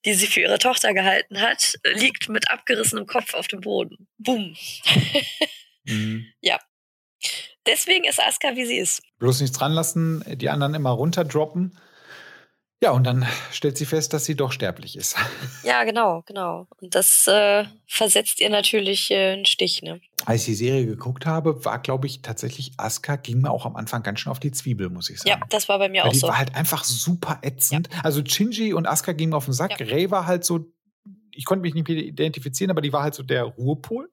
die sie für ihre Tochter gehalten hat, liegt mit abgerissenem Kopf auf dem Boden. Boom. mhm. Ja. Deswegen ist Asuka, wie sie ist. Bloß nichts dran lassen, die anderen immer runterdroppen. Ja, und dann stellt sie fest, dass sie doch sterblich ist. Ja, genau, genau. Und das äh, versetzt ihr natürlich äh, einen Stich, ne? Als ich die Serie geguckt habe, war, glaube ich, tatsächlich Asuka ging mir auch am Anfang ganz schön auf die Zwiebel, muss ich sagen. Ja, das war bei mir Weil auch die so. Die war halt einfach super ätzend. Ja. Also Shinji und Asuka gingen auf den Sack. Ja. Rei war halt so ich konnte mich nicht identifizieren, aber die war halt so der Ruhepol.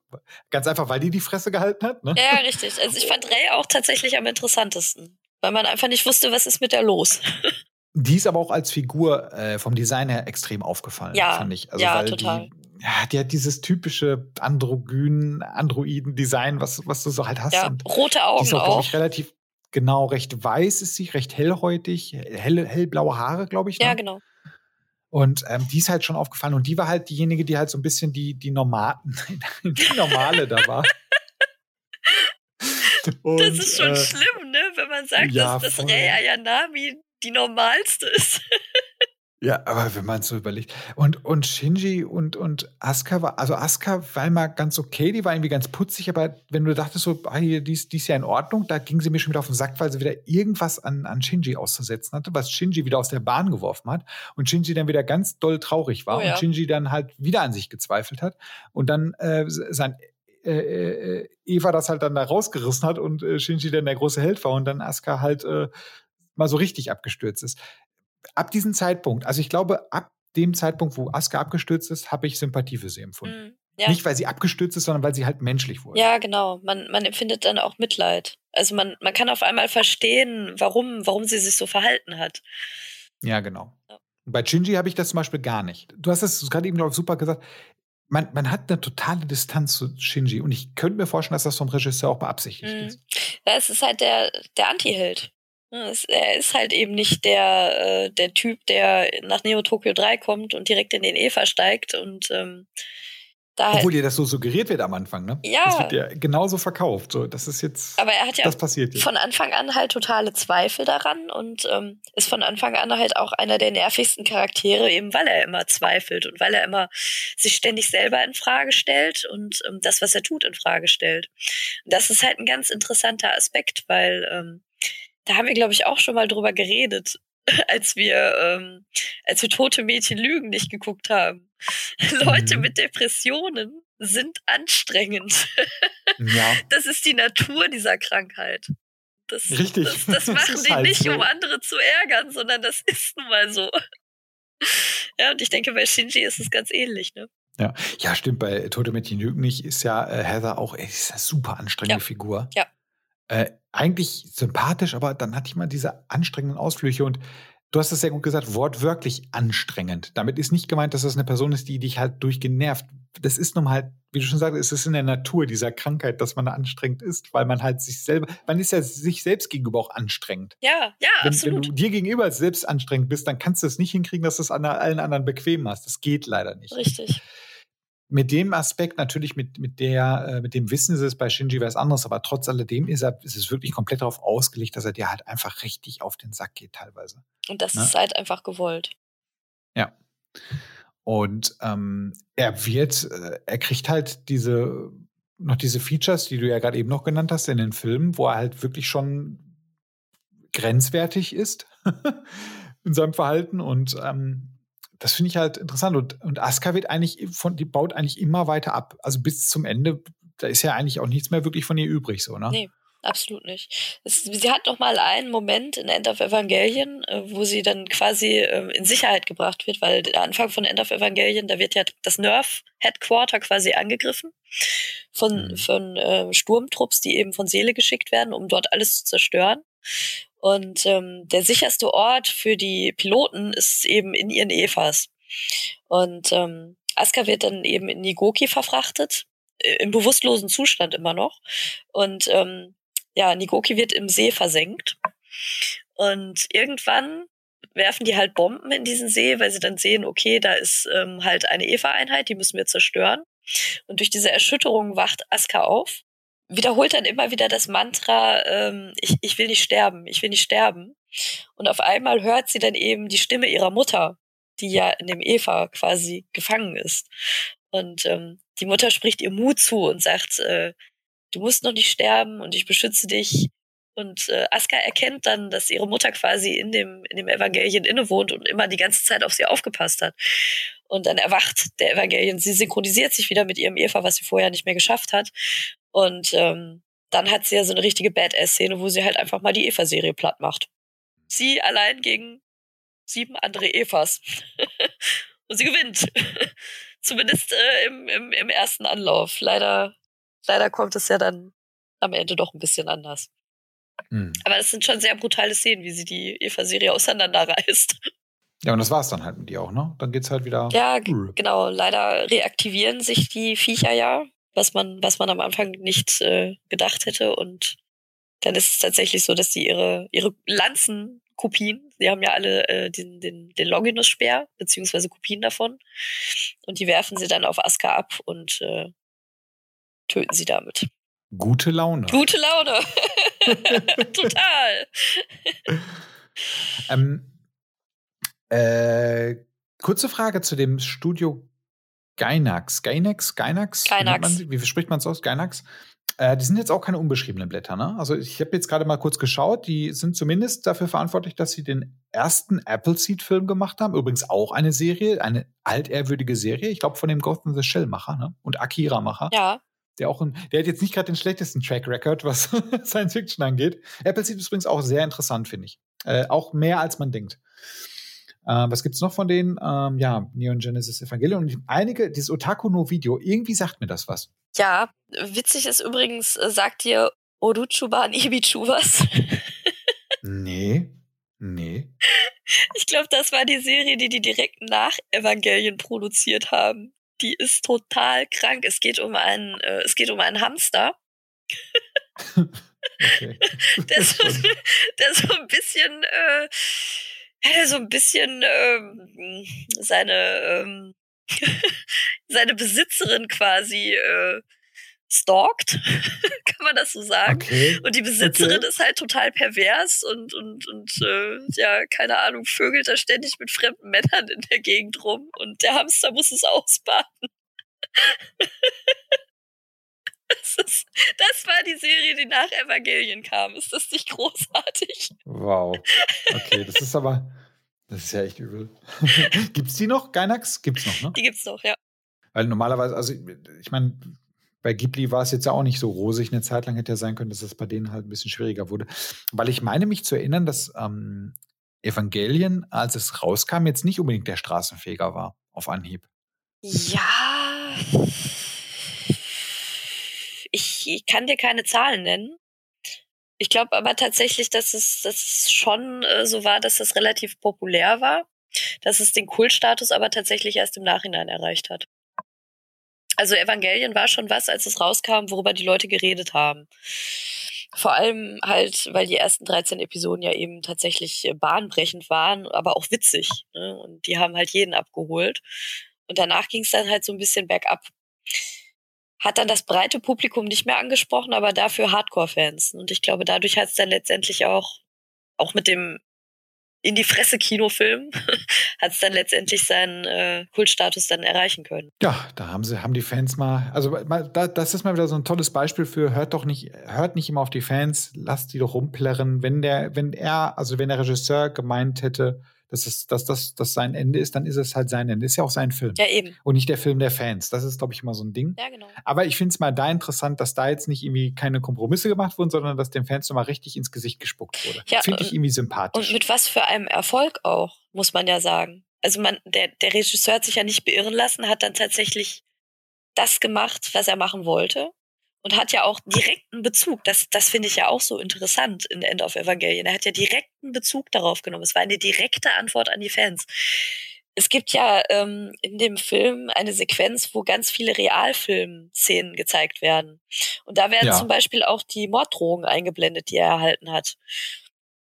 Ganz einfach, weil die die Fresse gehalten hat. Ne? Ja, richtig. Also ich fand Ray auch tatsächlich am interessantesten, weil man einfach nicht wusste, was ist mit der los. Die ist aber auch als Figur äh, vom Design her extrem aufgefallen, ja, fand ich. Also, ja, total. Die, ja, die hat dieses typische androgyn, Androiden-Design, was, was du so halt hast. Ja, rote Augen die ist auch, auch. Relativ genau recht weiß ist sie, recht hellhäutig, hell, hellblaue Haare, glaube ich. Ne? Ja, genau. Und ähm, die ist halt schon aufgefallen. Und die war halt diejenige, die halt so ein bisschen die, die, Normal die normale da war. Und, das ist schon äh, schlimm, ne? Wenn man sagt, ja, dass, dass Rei Ayanami die normalste ist. Ja, aber wenn man es so überlegt. Und, und Shinji und, und Asuka war, also Asuka war immer ganz okay, die war irgendwie ganz putzig, aber wenn du dachtest so, ah, die, ist, die ist ja in Ordnung, da ging sie mir schon wieder auf den Sack, weil sie wieder irgendwas an, an Shinji auszusetzen hatte, was Shinji wieder aus der Bahn geworfen hat und Shinji dann wieder ganz doll traurig war oh, ja. und Shinji dann halt wieder an sich gezweifelt hat und dann äh, sein äh, äh, Eva das halt dann da rausgerissen hat und äh, Shinji dann der große Held war und dann Asuka halt äh, mal so richtig abgestürzt ist ab diesem Zeitpunkt, also ich glaube, ab dem Zeitpunkt, wo Asuka abgestürzt ist, habe ich Sympathie für sie empfunden. Mhm. Ja. Nicht, weil sie abgestürzt ist, sondern weil sie halt menschlich wurde. Ja, genau. Man, man empfindet dann auch Mitleid. Also man, man kann auf einmal verstehen, warum, warum sie sich so verhalten hat. Ja, genau. Ja. Bei Shinji habe ich das zum Beispiel gar nicht. Du hast es gerade eben, glaube ich, super gesagt. Man, man hat eine totale Distanz zu Shinji und ich könnte mir vorstellen, dass das vom Regisseur auch beabsichtigt mhm. ist. Ja, es ist halt der, der Anti-Held. Er ist halt eben nicht der, äh, der Typ, der nach Neo Tokyo 3 kommt und direkt in den Eva steigt und ähm, da Obwohl dir das so suggeriert wird am Anfang, ne? Ja. Das wird ja genauso verkauft. So, das ist jetzt. Aber er hat ja das passiert von Anfang an halt totale Zweifel daran und ähm, ist von Anfang an halt auch einer der nervigsten Charaktere, eben weil er immer zweifelt und weil er immer sich ständig selber in Frage stellt und ähm, das, was er tut, in Frage stellt. Und das ist halt ein ganz interessanter Aspekt, weil ähm, da haben wir, glaube ich, auch schon mal drüber geredet, als wir, ähm, als wir tote Mädchen Lügen nicht geguckt haben. Leute mhm. mit Depressionen sind anstrengend. Ja. Das ist die Natur dieser Krankheit. Das, Richtig. Das, das machen die halt nicht, so. um andere zu ärgern, sondern das ist nun mal so. Ja, und ich denke, bei Shinji ist es ganz ähnlich, ne? Ja, ja, stimmt. Bei Tote Mädchen Lügen nicht ist ja äh, Heather auch ey, ist eine super anstrengende ja. Figur. Ja. Äh, eigentlich sympathisch, aber dann hatte ich mal diese anstrengenden Ausflüche und du hast es sehr gut gesagt, wortwörtlich anstrengend. Damit ist nicht gemeint, dass das eine Person ist, die dich halt durchgenervt. Das ist nun halt, wie du schon sagst, es ist in der Natur dieser Krankheit, dass man anstrengend ist, weil man halt sich selber, man ist ja sich selbst gegenüber auch anstrengend. Ja, ja, wenn, absolut. Wenn du dir gegenüber selbst anstrengend bist, dann kannst du es nicht hinkriegen, dass du es an allen anderen bequem hast. Das geht leider nicht. Richtig mit dem Aspekt, natürlich mit, mit, der, äh, mit dem Wissen ist es bei Shinji was anderes, aber trotz alledem ist, er, ist es wirklich komplett darauf ausgelegt, dass er dir halt einfach richtig auf den Sack geht teilweise. Und das ne? ist halt einfach gewollt. Ja. Und ähm, er wird, äh, er kriegt halt diese, noch diese Features, die du ja gerade eben noch genannt hast in den Filmen, wo er halt wirklich schon grenzwertig ist in seinem Verhalten und ähm, das finde ich halt interessant. Und, und Asuka wird eigentlich von, die baut eigentlich immer weiter ab. Also bis zum Ende, da ist ja eigentlich auch nichts mehr wirklich von ihr übrig, so, ne? Nee. Absolut nicht. Es, sie hat noch mal einen Moment in End of Evangelion, äh, wo sie dann quasi äh, in Sicherheit gebracht wird, weil der Anfang von End of Evangelion, da wird ja das Nerf Headquarter quasi angegriffen von, mhm. von äh, Sturmtrupps, die eben von Seele geschickt werden, um dort alles zu zerstören. Und ähm, der sicherste Ort für die Piloten ist eben in ihren Evas. Und ähm, Asuka wird dann eben in Nigoki verfrachtet, im bewusstlosen Zustand immer noch. Und ähm, ja, Nigoki wird im See versenkt. Und irgendwann werfen die halt Bomben in diesen See, weil sie dann sehen, okay, da ist ähm, halt eine Eva-Einheit, die müssen wir zerstören. Und durch diese Erschütterung wacht Asuka auf wiederholt dann immer wieder das Mantra, ähm, ich, ich will nicht sterben, ich will nicht sterben. Und auf einmal hört sie dann eben die Stimme ihrer Mutter, die ja in dem Eva quasi gefangen ist. Und ähm, die Mutter spricht ihr Mut zu und sagt, äh, du musst noch nicht sterben und ich beschütze dich. Und äh, Aska erkennt dann, dass ihre Mutter quasi in dem, in dem Evangelien innewohnt und immer die ganze Zeit auf sie aufgepasst hat. Und dann erwacht der Evangelien. Sie synchronisiert sich wieder mit ihrem Eva, was sie vorher nicht mehr geschafft hat. Und ähm, dann hat sie ja so eine richtige Badass-Szene, wo sie halt einfach mal die Eva-Serie platt macht. Sie allein gegen sieben andere Evas. und sie gewinnt. Zumindest äh, im, im, im ersten Anlauf. Leider, leider kommt es ja dann am Ende doch ein bisschen anders. Mhm. Aber das sind schon sehr brutale Szenen, wie sie die Eva-Serie auseinanderreißt. Ja, und das war es dann halt mit ihr auch, ne? Dann geht's halt wieder. Ja, genau. Leider reaktivieren sich die Viecher ja was man, was man am Anfang nicht äh, gedacht hätte. Und dann ist es tatsächlich so, dass sie ihre, ihre Lanzenkopien, sie haben ja alle äh, den, den, den Longinus-Speer, beziehungsweise Kopien davon. Und die werfen sie dann auf Aska ab und äh, töten sie damit. Gute Laune. Gute Laune. Total. ähm, äh, kurze Frage zu dem Studio Gainax. Gainax? Gainax? Gainax. Wie, wie spricht man es aus? Gainax? Äh, die sind jetzt auch keine unbeschriebenen Blätter, ne? Also ich habe jetzt gerade mal kurz geschaut, die sind zumindest dafür verantwortlich, dass sie den ersten Appleseed-Film gemacht haben. Übrigens auch eine Serie, eine altehrwürdige Serie, ich glaube von dem in the Shell-Macher ne? und Akira-Macher. Ja. Der, auch ein, der hat jetzt nicht gerade den schlechtesten Track-Record, was Science Fiction angeht. Appleseed ist übrigens auch sehr interessant, finde ich. Äh, auch mehr als man denkt. Ähm, was gibt's noch von denen? Ähm, ja, Neon Genesis Evangelion und einige, dieses Otaku no Video, irgendwie sagt mir das was. Ja, witzig ist übrigens, äh, sagt dir Oruchuba und Ibichu was? nee. Nee. Ich glaube, das war die Serie, die die direkt nach Evangelien produziert haben. Die ist total krank. Es geht um einen, äh, es geht um einen Hamster. okay. der, so, der so ein bisschen, äh, der so ein bisschen ähm, seine ähm, seine Besitzerin quasi äh, stalkt, kann man das so sagen. Okay. Und die Besitzerin okay. ist halt total pervers und, und, und äh, ja, keine Ahnung, vögelt da ständig mit fremden Männern in der Gegend rum und der Hamster muss es ausbaden. das, ist, das war die Serie, die nach Evangelien kam. Ist das nicht großartig? Wow. Okay, das ist aber. Das ist ja echt übel. gibt's die noch? Gainax? Gibt's noch, ne? Die gibt's noch, ja. Weil normalerweise, also ich meine, bei Ghibli war es jetzt ja auch nicht so rosig. Eine Zeit lang hätte ja sein können, dass es bei denen halt ein bisschen schwieriger wurde. Weil ich meine mich zu erinnern, dass ähm, Evangelien, als es rauskam, jetzt nicht unbedingt der Straßenfeger war auf Anhieb. Ja. Ich kann dir keine Zahlen nennen. Ich glaube aber tatsächlich, dass es, dass es schon äh, so war, dass das relativ populär war, dass es den Kultstatus aber tatsächlich erst im Nachhinein erreicht hat. Also Evangelien war schon was, als es rauskam, worüber die Leute geredet haben. Vor allem halt, weil die ersten 13 Episoden ja eben tatsächlich äh, bahnbrechend waren, aber auch witzig. Ne? Und die haben halt jeden abgeholt. Und danach ging es dann halt so ein bisschen bergab. Hat dann das breite Publikum nicht mehr angesprochen, aber dafür Hardcore-Fans. Und ich glaube, dadurch hat es dann letztendlich auch, auch mit dem in die Fresse Kinofilm hat es dann letztendlich seinen äh, Kultstatus dann erreichen können. Ja, da haben sie, haben die Fans mal, also mal, da, das ist mal wieder so ein tolles Beispiel für, hört doch nicht, hört nicht immer auf die Fans, lasst die doch rumplärren. Wenn der, wenn er, also wenn der Regisseur gemeint hätte, dass, es, dass das dass sein Ende ist, dann ist es halt sein Ende. Ist ja auch sein Film. Ja, eben. Und nicht der Film der Fans. Das ist, glaube ich, immer so ein Ding. Ja, genau. Aber ich finde es mal da interessant, dass da jetzt nicht irgendwie keine Kompromisse gemacht wurden, sondern dass den Fans nochmal richtig ins Gesicht gespuckt wurde. Ja, finde ich irgendwie sympathisch. Und mit was für einem Erfolg auch, muss man ja sagen. Also man, der, der Regisseur hat sich ja nicht beirren lassen, hat dann tatsächlich das gemacht, was er machen wollte und hat ja auch direkten Bezug. Das, das finde ich ja auch so interessant in End of Evangelion. Er hat ja direkten Bezug darauf genommen. Es war eine direkte Antwort an die Fans. Es gibt ja ähm, in dem Film eine Sequenz, wo ganz viele Realfilm-Szenen gezeigt werden. Und da werden ja. zum Beispiel auch die Morddrohungen eingeblendet, die er erhalten hat.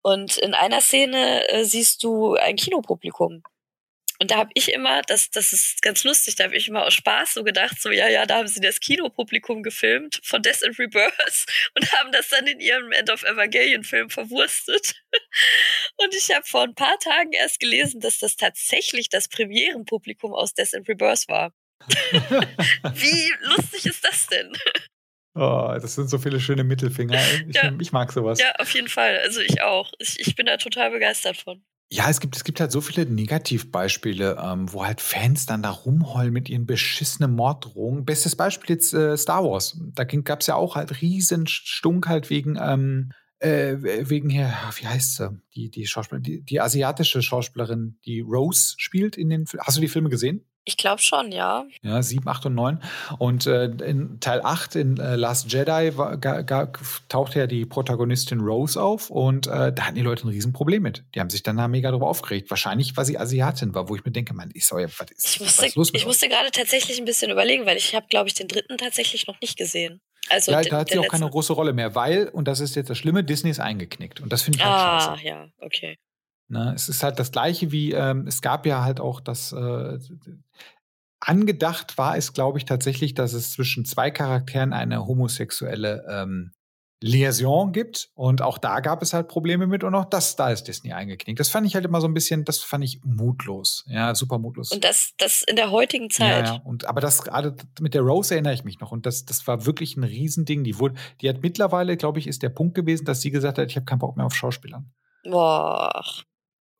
Und in einer Szene äh, siehst du ein Kinopublikum. Und da habe ich immer, das, das ist ganz lustig, da habe ich immer aus Spaß so gedacht, so ja, ja, da haben sie das Kinopublikum gefilmt von Death and Rebirth und haben das dann in ihrem End of Evangelion Film verwurstet. Und ich habe vor ein paar Tagen erst gelesen, dass das tatsächlich das Premierenpublikum aus Death and Rebirth war. Wie lustig ist das denn? Oh, das sind so viele schöne Mittelfinger. Ich, ja. ich mag sowas. Ja, auf jeden Fall. Also ich auch. Ich, ich bin da total begeistert von. Ja, es gibt, es gibt halt so viele Negativbeispiele, ähm, wo halt Fans dann da rumheulen mit ihren beschissenen Morddrohungen. Bestes Beispiel jetzt äh, Star Wars. Da gab es ja auch halt riesen Stunk halt wegen, ähm, äh, wegen hier, wie heißt sie? Die, die Schauspielerin, die, die asiatische Schauspielerin, die Rose spielt in den Filmen. Hast du die Filme gesehen? Ich glaube schon, ja. Ja, 7, 8 und 9. Und äh, in Teil 8 in äh, Last Jedi war, ga, ga, tauchte ja die Protagonistin Rose auf und äh, da hatten die Leute ein Riesenproblem mit. Die haben sich dann da mega drüber aufgeregt. Wahrscheinlich, weil sie Asiatin war, wo ich mir denke, man, ich soll ja, was ist, ich musste, was ist los mit Ich musste gerade tatsächlich ein bisschen überlegen, weil ich habe, glaube ich, den dritten tatsächlich noch nicht gesehen. Also ja, da hat sie auch keine große Rolle mehr, weil, und das ist jetzt das Schlimme, Disney ist eingeknickt. Und das finde ich halt ah, scheiße. Ah, ja, okay. Ne, es ist halt das Gleiche wie, ähm, es gab ja halt auch das, äh, angedacht war es, glaube ich, tatsächlich, dass es zwischen zwei Charakteren eine homosexuelle ähm, Liaison gibt. Und auch da gab es halt Probleme mit und auch das, da ist Disney eingeknickt. Das fand ich halt immer so ein bisschen, das fand ich mutlos. Ja, super mutlos. Und das, das in der heutigen Zeit. Ja, ja. Und, aber das gerade mit der Rose erinnere ich mich noch. Und das, das war wirklich ein Riesending. Die wurde, die hat mittlerweile, glaube ich, ist der Punkt gewesen, dass sie gesagt hat, ich habe keinen Bock mehr auf Schauspielern. Boah.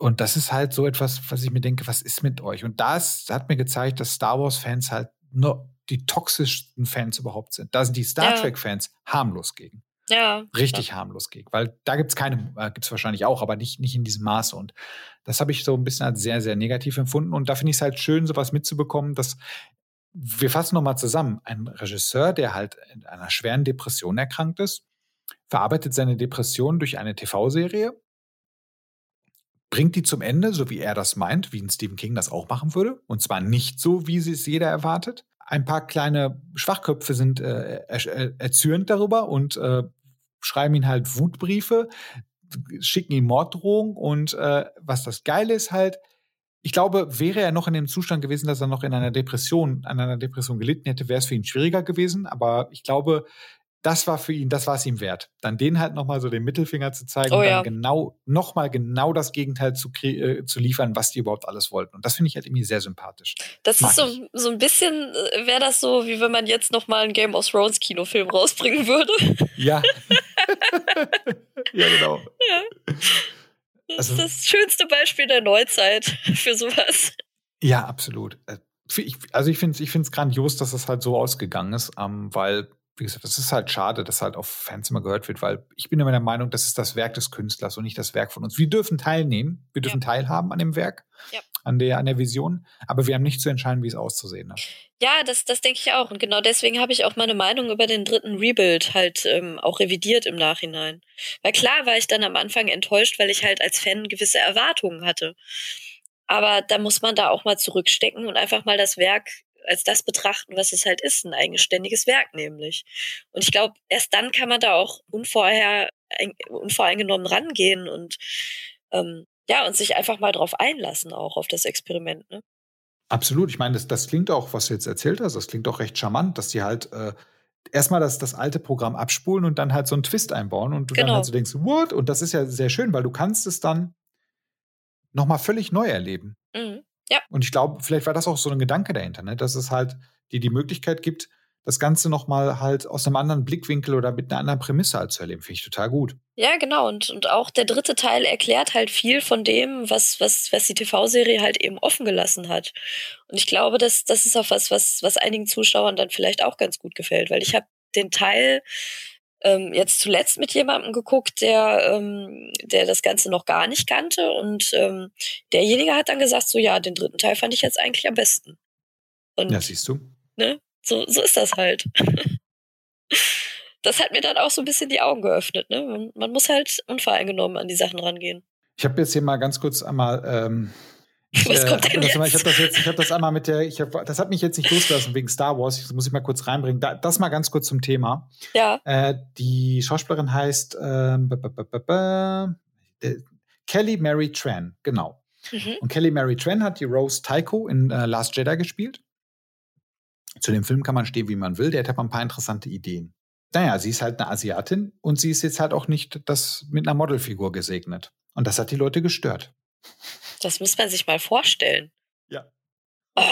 Und das ist halt so etwas, was ich mir denke, was ist mit euch? Und das hat mir gezeigt, dass Star Wars-Fans halt nur die toxischsten Fans überhaupt sind. Da sind die Star ja. Trek-Fans harmlos gegen. ja, richtig ja. harmlos gegen. Weil da gibt es keine, äh, gibt es wahrscheinlich auch, aber nicht, nicht in diesem Maße. Und das habe ich so ein bisschen als sehr, sehr negativ empfunden. Und da finde ich es halt schön, sowas mitzubekommen, dass wir fassen nochmal zusammen. Ein Regisseur, der halt in einer schweren Depression erkrankt ist, verarbeitet seine Depression durch eine TV-Serie, bringt die zum Ende, so wie er das meint, wie ein Stephen King das auch machen würde. Und zwar nicht so, wie es jeder erwartet. Ein paar kleine Schwachköpfe sind äh, er, erzürnt darüber und äh, schreiben ihn halt Wutbriefe, schicken ihm Morddrohungen und äh, was das Geile ist halt, ich glaube, wäre er noch in dem Zustand gewesen, dass er noch in einer Depression, an einer Depression gelitten hätte, wäre es für ihn schwieriger gewesen. Aber ich glaube, das war für ihn, das war es ihm wert. Dann den halt nochmal so den Mittelfinger zu zeigen Oh und ja. dann genau, nochmal genau das Gegenteil zu, äh, zu liefern, was die überhaupt alles wollten. Und das finde ich halt irgendwie sehr sympathisch. Das Mag ist so, so ein bisschen, äh, wäre das so, wie wenn man jetzt noch mal einen Game of Thrones Kinofilm rausbringen würde. Ja. ja, genau. Das Also- ist das schönste Beispiel der Neuzeit für sowas. Ja, absolut. Äh, Also ich finde es ich find's grandios, dass es halt so ausgegangen ist, ähm, weil, wie gesagt, es ist halt schade, dass halt auf Fans immer gehört wird, weil ich bin immer der Meinung, das ist das Werk des Künstlers und nicht das Werk von uns. Wir dürfen teilnehmen, wir dürfen teilhaben an dem Werk, Ja. an, der, an der Vision, aber wir haben nicht zu entscheiden, wie es auszusehen hat. Ja, das, das denke ich auch. Und genau deswegen habe ich auch meine Meinung über den dritten Rebuild halt ähm, auch revidiert im Nachhinein. Weil klar war ich dann am Anfang enttäuscht, weil ich halt als Fan gewisse Erwartungen hatte. Aber da muss man da auch mal zurückstecken und einfach mal das Werk als das betrachten, was es halt ist, ein eigenständiges Werk nämlich. Und ich glaube, erst dann kann man da auch unvorher, unvoreingenommen rangehen und ähm, ja, und sich einfach mal drauf einlassen, auch auf das Experiment. Ne? Absolut. Ich meine, das, das klingt auch, was du jetzt erzählt hast, das klingt auch recht charmant, dass die halt äh, erstmal das, das alte Programm abspulen und dann halt so einen Twist einbauen und du dann Genau. halt so denkst, what? Und das ist ja sehr schön, weil du kannst es dann nochmal völlig neu erleben. Mhm. Und ich glaube, vielleicht war das auch so ein Gedanke dahinter, ne? dass es halt dir die Möglichkeit gibt, das Ganze nochmal halt aus einem anderen Blickwinkel oder mit einer anderen Prämisse halt zu erleben. Finde ich total gut. Ja, genau. Und, und auch der dritte Teil erklärt halt viel von dem, was, was, was die TV-Serie halt eben offen gelassen hat. Und ich glaube, das, das ist auch was, was, was einigen Zuschauern dann vielleicht auch ganz gut gefällt, weil ich habe den Teil ähm, jetzt zuletzt mit jemandem geguckt, der, ähm, der das Ganze noch gar nicht kannte. Und ähm, derjenige hat dann gesagt, so ja, den dritten Teil fand ich jetzt eigentlich am besten. Und Ja, siehst du. ne, so, so ist das halt. Das hat mir dann auch so ein bisschen die Augen geöffnet. Ne? Man, man muss halt unvoreingenommen an die Sachen rangehen. Ich habe jetzt hier mal ganz kurz einmal. Ähm, Was kommt hab denn das einmal- jetzt? Ich habe das jetzt, ich habe das einmal mit der, ich hab, das hat mich jetzt nicht losgelassen wegen Star Wars. Das muss ich mal kurz reinbringen. Da, das mal ganz kurz zum Thema. Ja, Äh, die Schauspielerin heißt ähm, b- b- b- äh, Kelly Mary Tran, genau. mhm. Und Kelly Mary Tran hat die Rose Tycho in äh, Last Jedi gespielt. Zu dem Film kann man stehen, wie man will. Der hat aber ein paar interessante Ideen. Naja, sie ist halt eine Asiatin und sie ist jetzt halt auch nicht das mit einer Modelfigur gesegnet. Und das hat die Leute gestört. Das muss man sich mal vorstellen. Ja. Oh.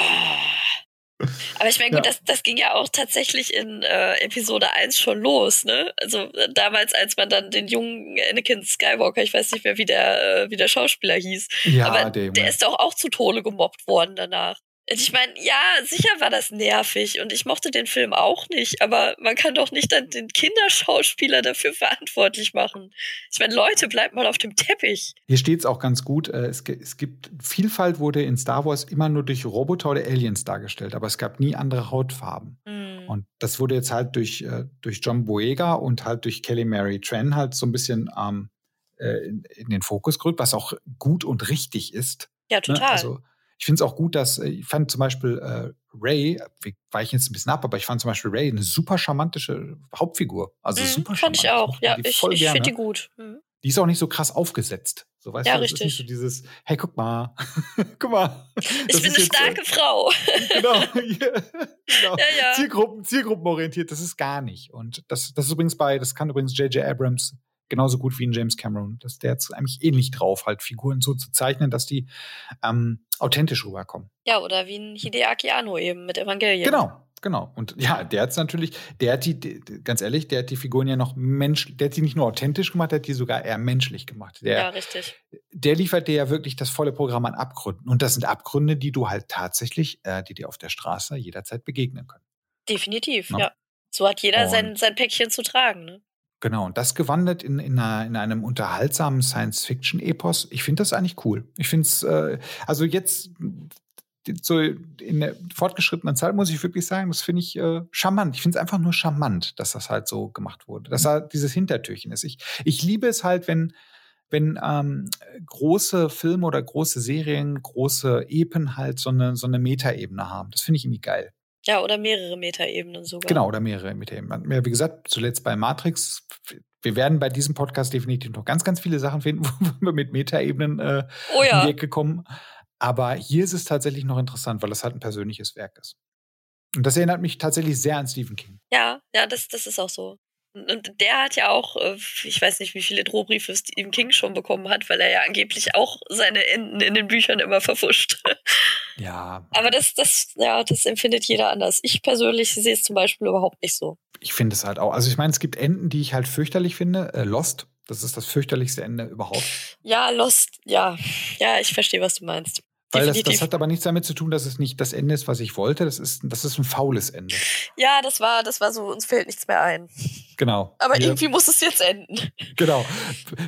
Aber ich meine, gut, Ja. das, das ging ja auch tatsächlich in äh, Episode 1 schon los, ne? Also äh, damals, als man dann den jungen Anakin Skywalker, ich weiß nicht mehr, wie der, äh, wie der Schauspieler hieß, Ja, aber der, der ist doch auch zu Tode gemobbt worden danach. Und ich meine, ja, sicher war das nervig und ich mochte den Film auch nicht, aber man kann doch nicht dann den Kinderschauspieler dafür verantwortlich machen. Ich meine, Leute, bleibt mal auf dem Teppich. Hier steht es auch ganz gut. äh, Es, es gibt Vielfalt wurde in Star Wars immer nur durch Roboter oder Aliens dargestellt, aber es gab nie andere Hautfarben. Hm. Und das wurde jetzt halt durch, äh, durch John Boyega und halt durch Kelly Mary Tran halt so ein bisschen ähm, äh, in, in den Fokus gerückt, was auch gut und richtig ist. Ja, Ne? total. Also ich finde es auch gut, dass äh, ich fand zum Beispiel äh, Ray, wir weichen jetzt ein bisschen ab, aber ich fand zum Beispiel Ray eine super charmantische Hauptfigur. Also Mhm, super fand ich charmant. auch. Ja, ich, ich finde die gut. Mhm. Die ist auch nicht so krass aufgesetzt. So weißt Ja, du, das ist nicht richtig. so dieses, hey, guck mal, guck mal. Ich bin eine jetzt, äh, starke Frau. genau, genau. Ja, ja. Zielgruppen, zielgruppenorientiert, das ist gar nicht. Und das, das ist übrigens bei, das kann übrigens J.J. Abrams genauso gut wie ein James Cameron. Das, der hat eigentlich ähnlich drauf, halt Figuren so zu zeichnen, dass die ähm, authentisch rüberkommen. Ja, oder wie ein Hideaki Anno eben mit Evangelion. Genau, genau. Und ja, der hat's natürlich, der hat die, ganz ehrlich, der hat die Figuren ja noch mensch, der hat die nicht nur authentisch gemacht, der hat die sogar eher menschlich gemacht. Der, Ja, richtig. der liefert dir ja wirklich das volle Programm an Abgründen. Und das sind Abgründe, die du halt tatsächlich, äh, die dir auf der Straße jederzeit begegnen können. Definitiv, Ja. ja. So hat jeder Und- sein, sein Päckchen zu tragen, ne? Genau, und das gewandelt in, in, einer, in einem unterhaltsamen Science-Fiction-Epos. Ich finde das eigentlich cool. Ich finde es, äh, also jetzt so in der fortgeschrittenen Zeit muss ich wirklich sagen, das finde ich äh, charmant. Ich finde es einfach nur charmant, dass das halt so gemacht wurde, dass da dieses Hintertürchen ist. Ich, ich liebe es halt, wenn, wenn ähm, große Filme oder große Serien, große Epen halt so eine, so eine Metaebene haben. Das finde ich irgendwie geil. Ja, oder mehrere Metaebenen sogar. Genau, oder mehrere Metaebenen. Wie gesagt, zuletzt bei Matrix. Wir werden bei diesem Podcast definitiv noch ganz, ganz viele Sachen finden, wo wir mit Metaebenen äh, oh ja. Weg gekommen. Aber hier ist es tatsächlich noch interessant, weil das halt ein persönliches Werk ist. Und das erinnert mich tatsächlich sehr an Stephen King. Ja, ja, das, das ist auch so. Und der hat ja auch, äh, ich weiß nicht, wie viele Drohbriefe Stephen King schon bekommen hat, weil er ja angeblich auch seine Enden in den Büchern immer verfuscht. Ja. Aber das, das, ja, das empfindet jeder anders. Ich persönlich sehe es zum Beispiel überhaupt nicht so. Ich finde es halt auch. Also ich meine, es gibt Enden, die ich halt fürchterlich finde. Äh, Lost, das ist das fürchterlichste Ende überhaupt. Ja, Lost, ja. Ja, ich verstehe, was du meinst. Weil das, das, hat aber nichts damit zu tun, dass es nicht das Ende ist, was ich wollte. Das ist, das ist ein faules Ende. Ja, das war, das war so, uns fällt nichts mehr ein. Genau. Aber Wir, irgendwie muss es jetzt enden. Genau.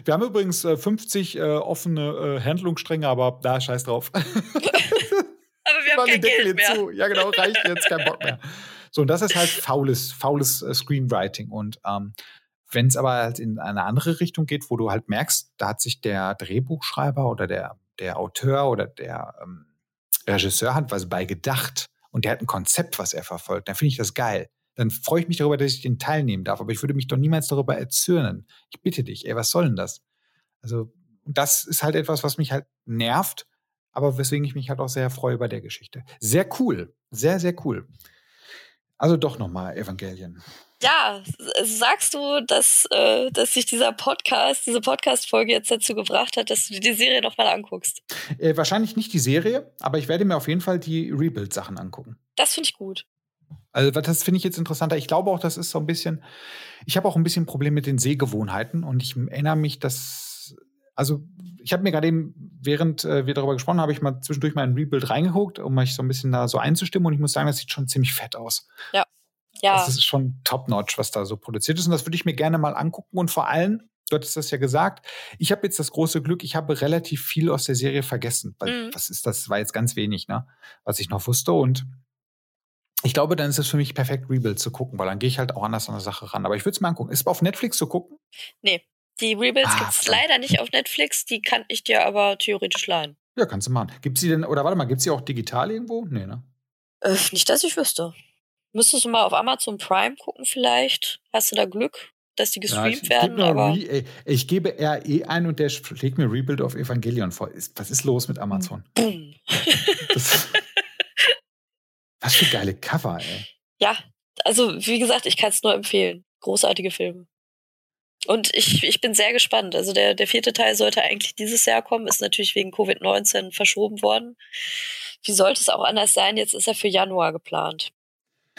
Wir haben übrigens 50 äh, äh, offene äh, Handlungsstränge, aber da scheiß drauf. aber wir haben kein Geld mehr. Zu. Ja, genau, reicht jetzt, kein Bock mehr. So, und das ist halt faules, faules äh, Screenwriting. Und ähm, wenn es aber halt in eine andere Richtung geht, wo du halt merkst, da hat sich der Drehbuchschreiber oder der der Autor oder der ähm, Regisseur hat was bei gedacht und der hat ein Konzept, was er verfolgt, dann finde ich das geil. Dann freue ich mich darüber, dass ich den teilnehmen darf. Aber ich würde mich doch niemals darüber erzürnen. Ich bitte dich, ey, was soll denn das? Also, das ist halt etwas, was mich halt nervt, aber weswegen ich mich halt auch sehr freue bei der Geschichte. Sehr cool. Sehr, sehr cool. Also doch nochmal Evangelien ja, sagst du, dass, äh, dass sich dieser Podcast, diese Podcast-Folge jetzt dazu gebracht hat, dass du dir die Serie nochmal anguckst? Äh, wahrscheinlich nicht die Serie, aber ich werde mir auf jeden Fall die Rebuild-Sachen angucken. Das finde ich gut. Also das finde ich jetzt interessanter. Ich glaube auch, das ist so ein bisschen, ich habe auch ein bisschen Problem mit den Sehgewohnheiten und ich erinnere mich, dass, also ich habe mir gerade eben, während äh, wir darüber gesprochen haben, habe ich mal zwischendurch mal ein Rebuild reingeguckt, um mich so ein bisschen da so einzustimmen und ich muss sagen, das sieht schon ziemlich fett aus. Ja. Ja. Das ist schon top-notch, was da so produziert ist. Und das würde ich mir gerne mal angucken. Und vor allem, du hattest das ja gesagt, ich habe jetzt das große Glück, ich habe relativ viel aus der Serie vergessen. Weil, mhm. was ist das? War jetzt ganz wenig, ne? Was ich noch wusste. Und ich glaube, dann ist es für mich perfekt, Rebuild zu gucken, weil dann gehe ich halt auch anders an der Sache ran. Aber ich würde es mir angucken. Ist es auf Netflix zu gucken? Nee. Die Rebuilds ah, gibt es leider nicht auf Netflix, die kann ich dir aber theoretisch leihen. Ja, kannst du machen. Gibt sie denn, oder warte mal, gibt sie auch digital irgendwo? Nee, ne? Äh, nicht, dass ich wüsste. Müsstest du mal auf Amazon Prime gucken vielleicht? Hast du da Glück, dass die gestreamt ja, ich, werden? aber Re, ich gebe RE ein und der schlägt mir Rebuild of Evangelion vor. Was ist los mit Amazon? Boom. Das, was für geile Cover, ey. Ja, also wie gesagt, ich kann es nur empfehlen. Großartige Filme. Und ich, ich bin sehr gespannt. Also der, der vierte Teil sollte eigentlich dieses Jahr kommen, ist natürlich wegen Covid-19 verschoben worden. Wie sollte es auch anders sein? Jetzt ist er für Januar geplant.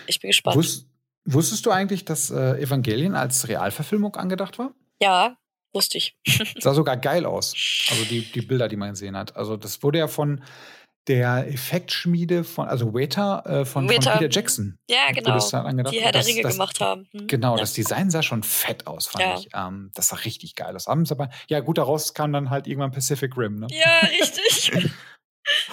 Ich bin gespannt. Wus wusstest du eigentlich, dass äh, Evangelien als Realverfilmung angedacht war? Ja, wusste ich. Sah sogar geil aus. Also die, die Bilder, die man gesehen hat. Also das wurde ja von der Effektschmiede von, also Weta, äh, von, Weta. von Peter Jackson. Ja, genau. Das. Die Herr der Ringe gemacht haben. Hm. Genau, ja. das Design sah schon fett aus, fand ja. ich. Ähm, das sah richtig geil aus. Aber, ja gut, daraus kam dann halt irgendwann Pacific Rim, ne? Ja, richtig.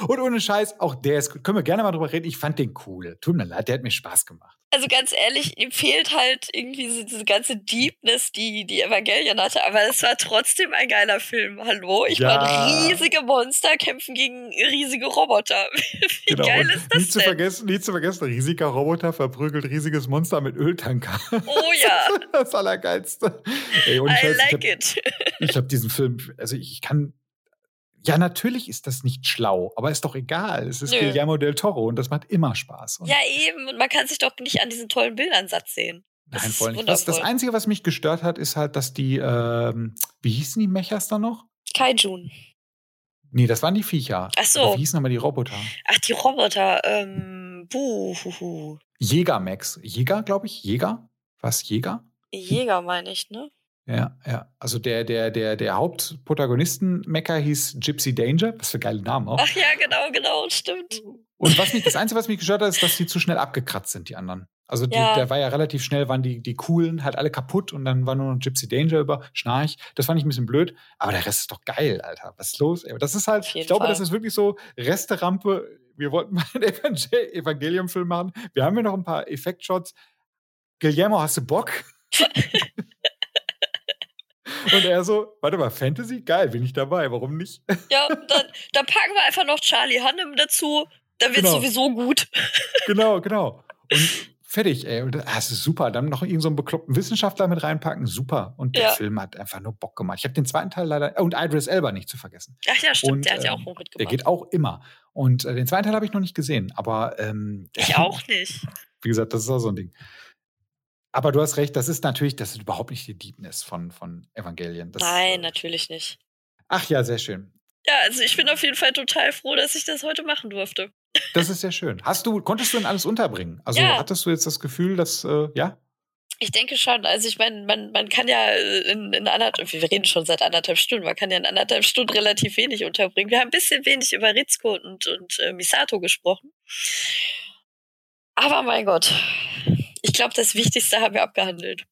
Und ohne Scheiß, auch der ist, können wir gerne mal drüber reden. Ich fand den cool. Tut mir leid, der hat mir Spaß gemacht. Also ganz ehrlich, ihm fehlt halt irgendwie so diese ganze Deepness, die die Evangelion hatte, aber es war trotzdem ein geiler Film. Hallo? Ich ja. meine, riesige Monster kämpfen gegen riesige Roboter. Wie genau. geil ist das nie denn? Zu vergessen, nie zu vergessen, riesiger Roboter verprügelt riesiges Monster mit Öltanker. Oh ja. das Allergeilste. Ey, I Scheiß, like ich hab, it. ich habe diesen Film, also ich kann ja, natürlich ist das nicht schlau, aber ist doch egal. Es ist Nö. Guillermo del Toro und das macht immer Spaß. Und ja, eben. Und man kann sich doch nicht an diesen tollen Bildern satt sehen. Das Nein, voll nicht. Das, das, Einzige, was mich gestört hat, ist halt, dass die, ähm, wie hießen die Mechas da noch? Kaijun. Nee, das waren die Viecher. Ach so. Aber wie hießen aber die Roboter? Ach, die Roboter. Ähm, buh, Jäger, Max. Jäger, glaube ich. Jäger? Was? Jäger? Jäger meine ich, ne? Ja, ja. Also der, der, der, der Hauptprotagonisten-Mecker hieß Gypsy Danger. Was für geile Namen auch. Ach ja, genau, genau, stimmt. Und was mich, das Einzige, was mich gestört hat, ist, dass die zu schnell abgekratzt sind, die anderen. Also die, Ja. der war ja relativ schnell, waren die, die coolen halt alle kaputt und dann war nur noch Gypsy Danger über, Schnarch. Das fand ich ein bisschen blöd, aber der Rest ist doch geil, Alter. Was ist los? Ey? Das ist halt, ich glaube, Fall. das ist wirklich so Resterampe. Wir wollten mal einen Evangel- Evangelium-Film machen. Wir haben ja noch ein paar Effektshots. Guillermo, hast du Bock? und er so, warte mal, Fantasy? Geil, bin ich dabei, warum nicht? Ja, dann, dann packen wir einfach noch Charlie Hannem dazu. Dann wird's Genau. sowieso gut. genau, genau. Und fertig, ey. Und das ist super. Dann noch irgendeinen so einen bekloppten Wissenschaftler mit reinpacken, super. Und der Ja. Film hat einfach nur Bock gemacht. Ich habe den zweiten Teil leider, und Idris Elba nicht zu vergessen. Ach ja, stimmt, Und, der hat ja auch ähm, noch Der mitgemacht. geht auch immer. Und äh, den zweiten Teil habe ich noch nicht gesehen, aber ähm, Ich auch nicht. Wie gesagt, das ist auch so ein Ding. Aber du hast recht, das ist natürlich, das ist überhaupt nicht die Deepness von, von Evangelion. Das, Nein, äh, natürlich nicht. Ach ja, sehr schön. Ja, also ich bin auf jeden Fall total froh, dass ich das heute machen durfte. Das ist sehr schön. Hast du, konntest du denn alles unterbringen? Also Ja. hattest du jetzt das Gefühl, dass, äh, ja? Ich denke schon. Also ich meine, man, man kann ja in, in anderthalb, wir reden schon seit anderthalb Stunden, man kann ja in anderthalb Stunden relativ wenig unterbringen. Wir haben ein bisschen wenig über Rizko und, und äh, Misato gesprochen. Aber mein Gott, ich glaube, das Wichtigste haben wir abgehandelt.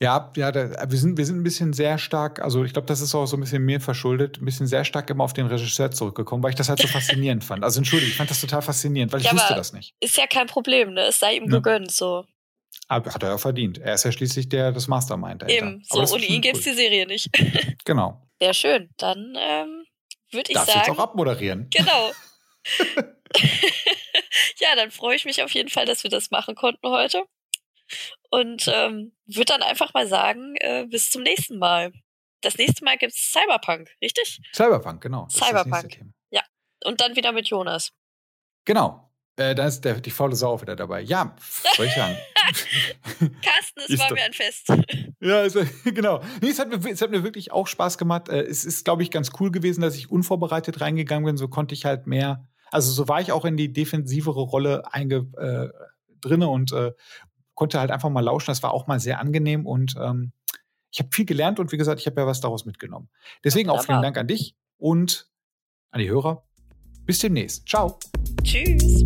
Ja, ja, da, wir, sind, wir sind ein bisschen sehr stark, also ich glaube, das ist auch so ein bisschen mir verschuldet, ein bisschen sehr stark immer auf den Regisseur zurückgekommen, weil ich das halt so faszinierend fand. Also entschuldige, ich fand das total faszinierend, weil ich Ja, wusste das nicht. Ist ja kein Problem, ne? Es sei ihm Ne. gegönnt, so. Aber hat er ja verdient. Er ist ja schließlich der das Mastermind. dahinter. Eben. So, ohne ihn gäbe es die Serie nicht. Genau. Sehr schön. Dann ähm, würde ich jetzt sagen. auch abmoderieren. Genau. ja, dann freue ich mich auf jeden Fall, dass wir das machen konnten heute. Und ähm, würde dann einfach mal sagen, äh, bis zum nächsten Mal. Das nächste Mal gibt's Cyberpunk, richtig? Cyberpunk, genau. Cyberpunk. Thema. Und dann wieder mit Jonas. Genau. Äh, da ist der, die faule Sau wieder dabei. Ja, soll ich sagen? Carsten, es war doch- mir ein Fest. ja, also, genau. Nee, es, hat mir, es hat mir wirklich auch Spaß gemacht. Äh, es ist, glaube ich, ganz cool gewesen, dass ich unvorbereitet reingegangen bin. So konnte ich halt mehr, also so war ich auch in die defensivere Rolle einge, äh, drinne und äh, konnte halt einfach mal lauschen. Das war auch mal sehr angenehm und ähm, ich habe viel gelernt und wie gesagt, ich habe ja was daraus mitgenommen. Deswegen auch vielen. Dank an dich und an die Hörer. Bis demnächst. Ciao. Tschüss.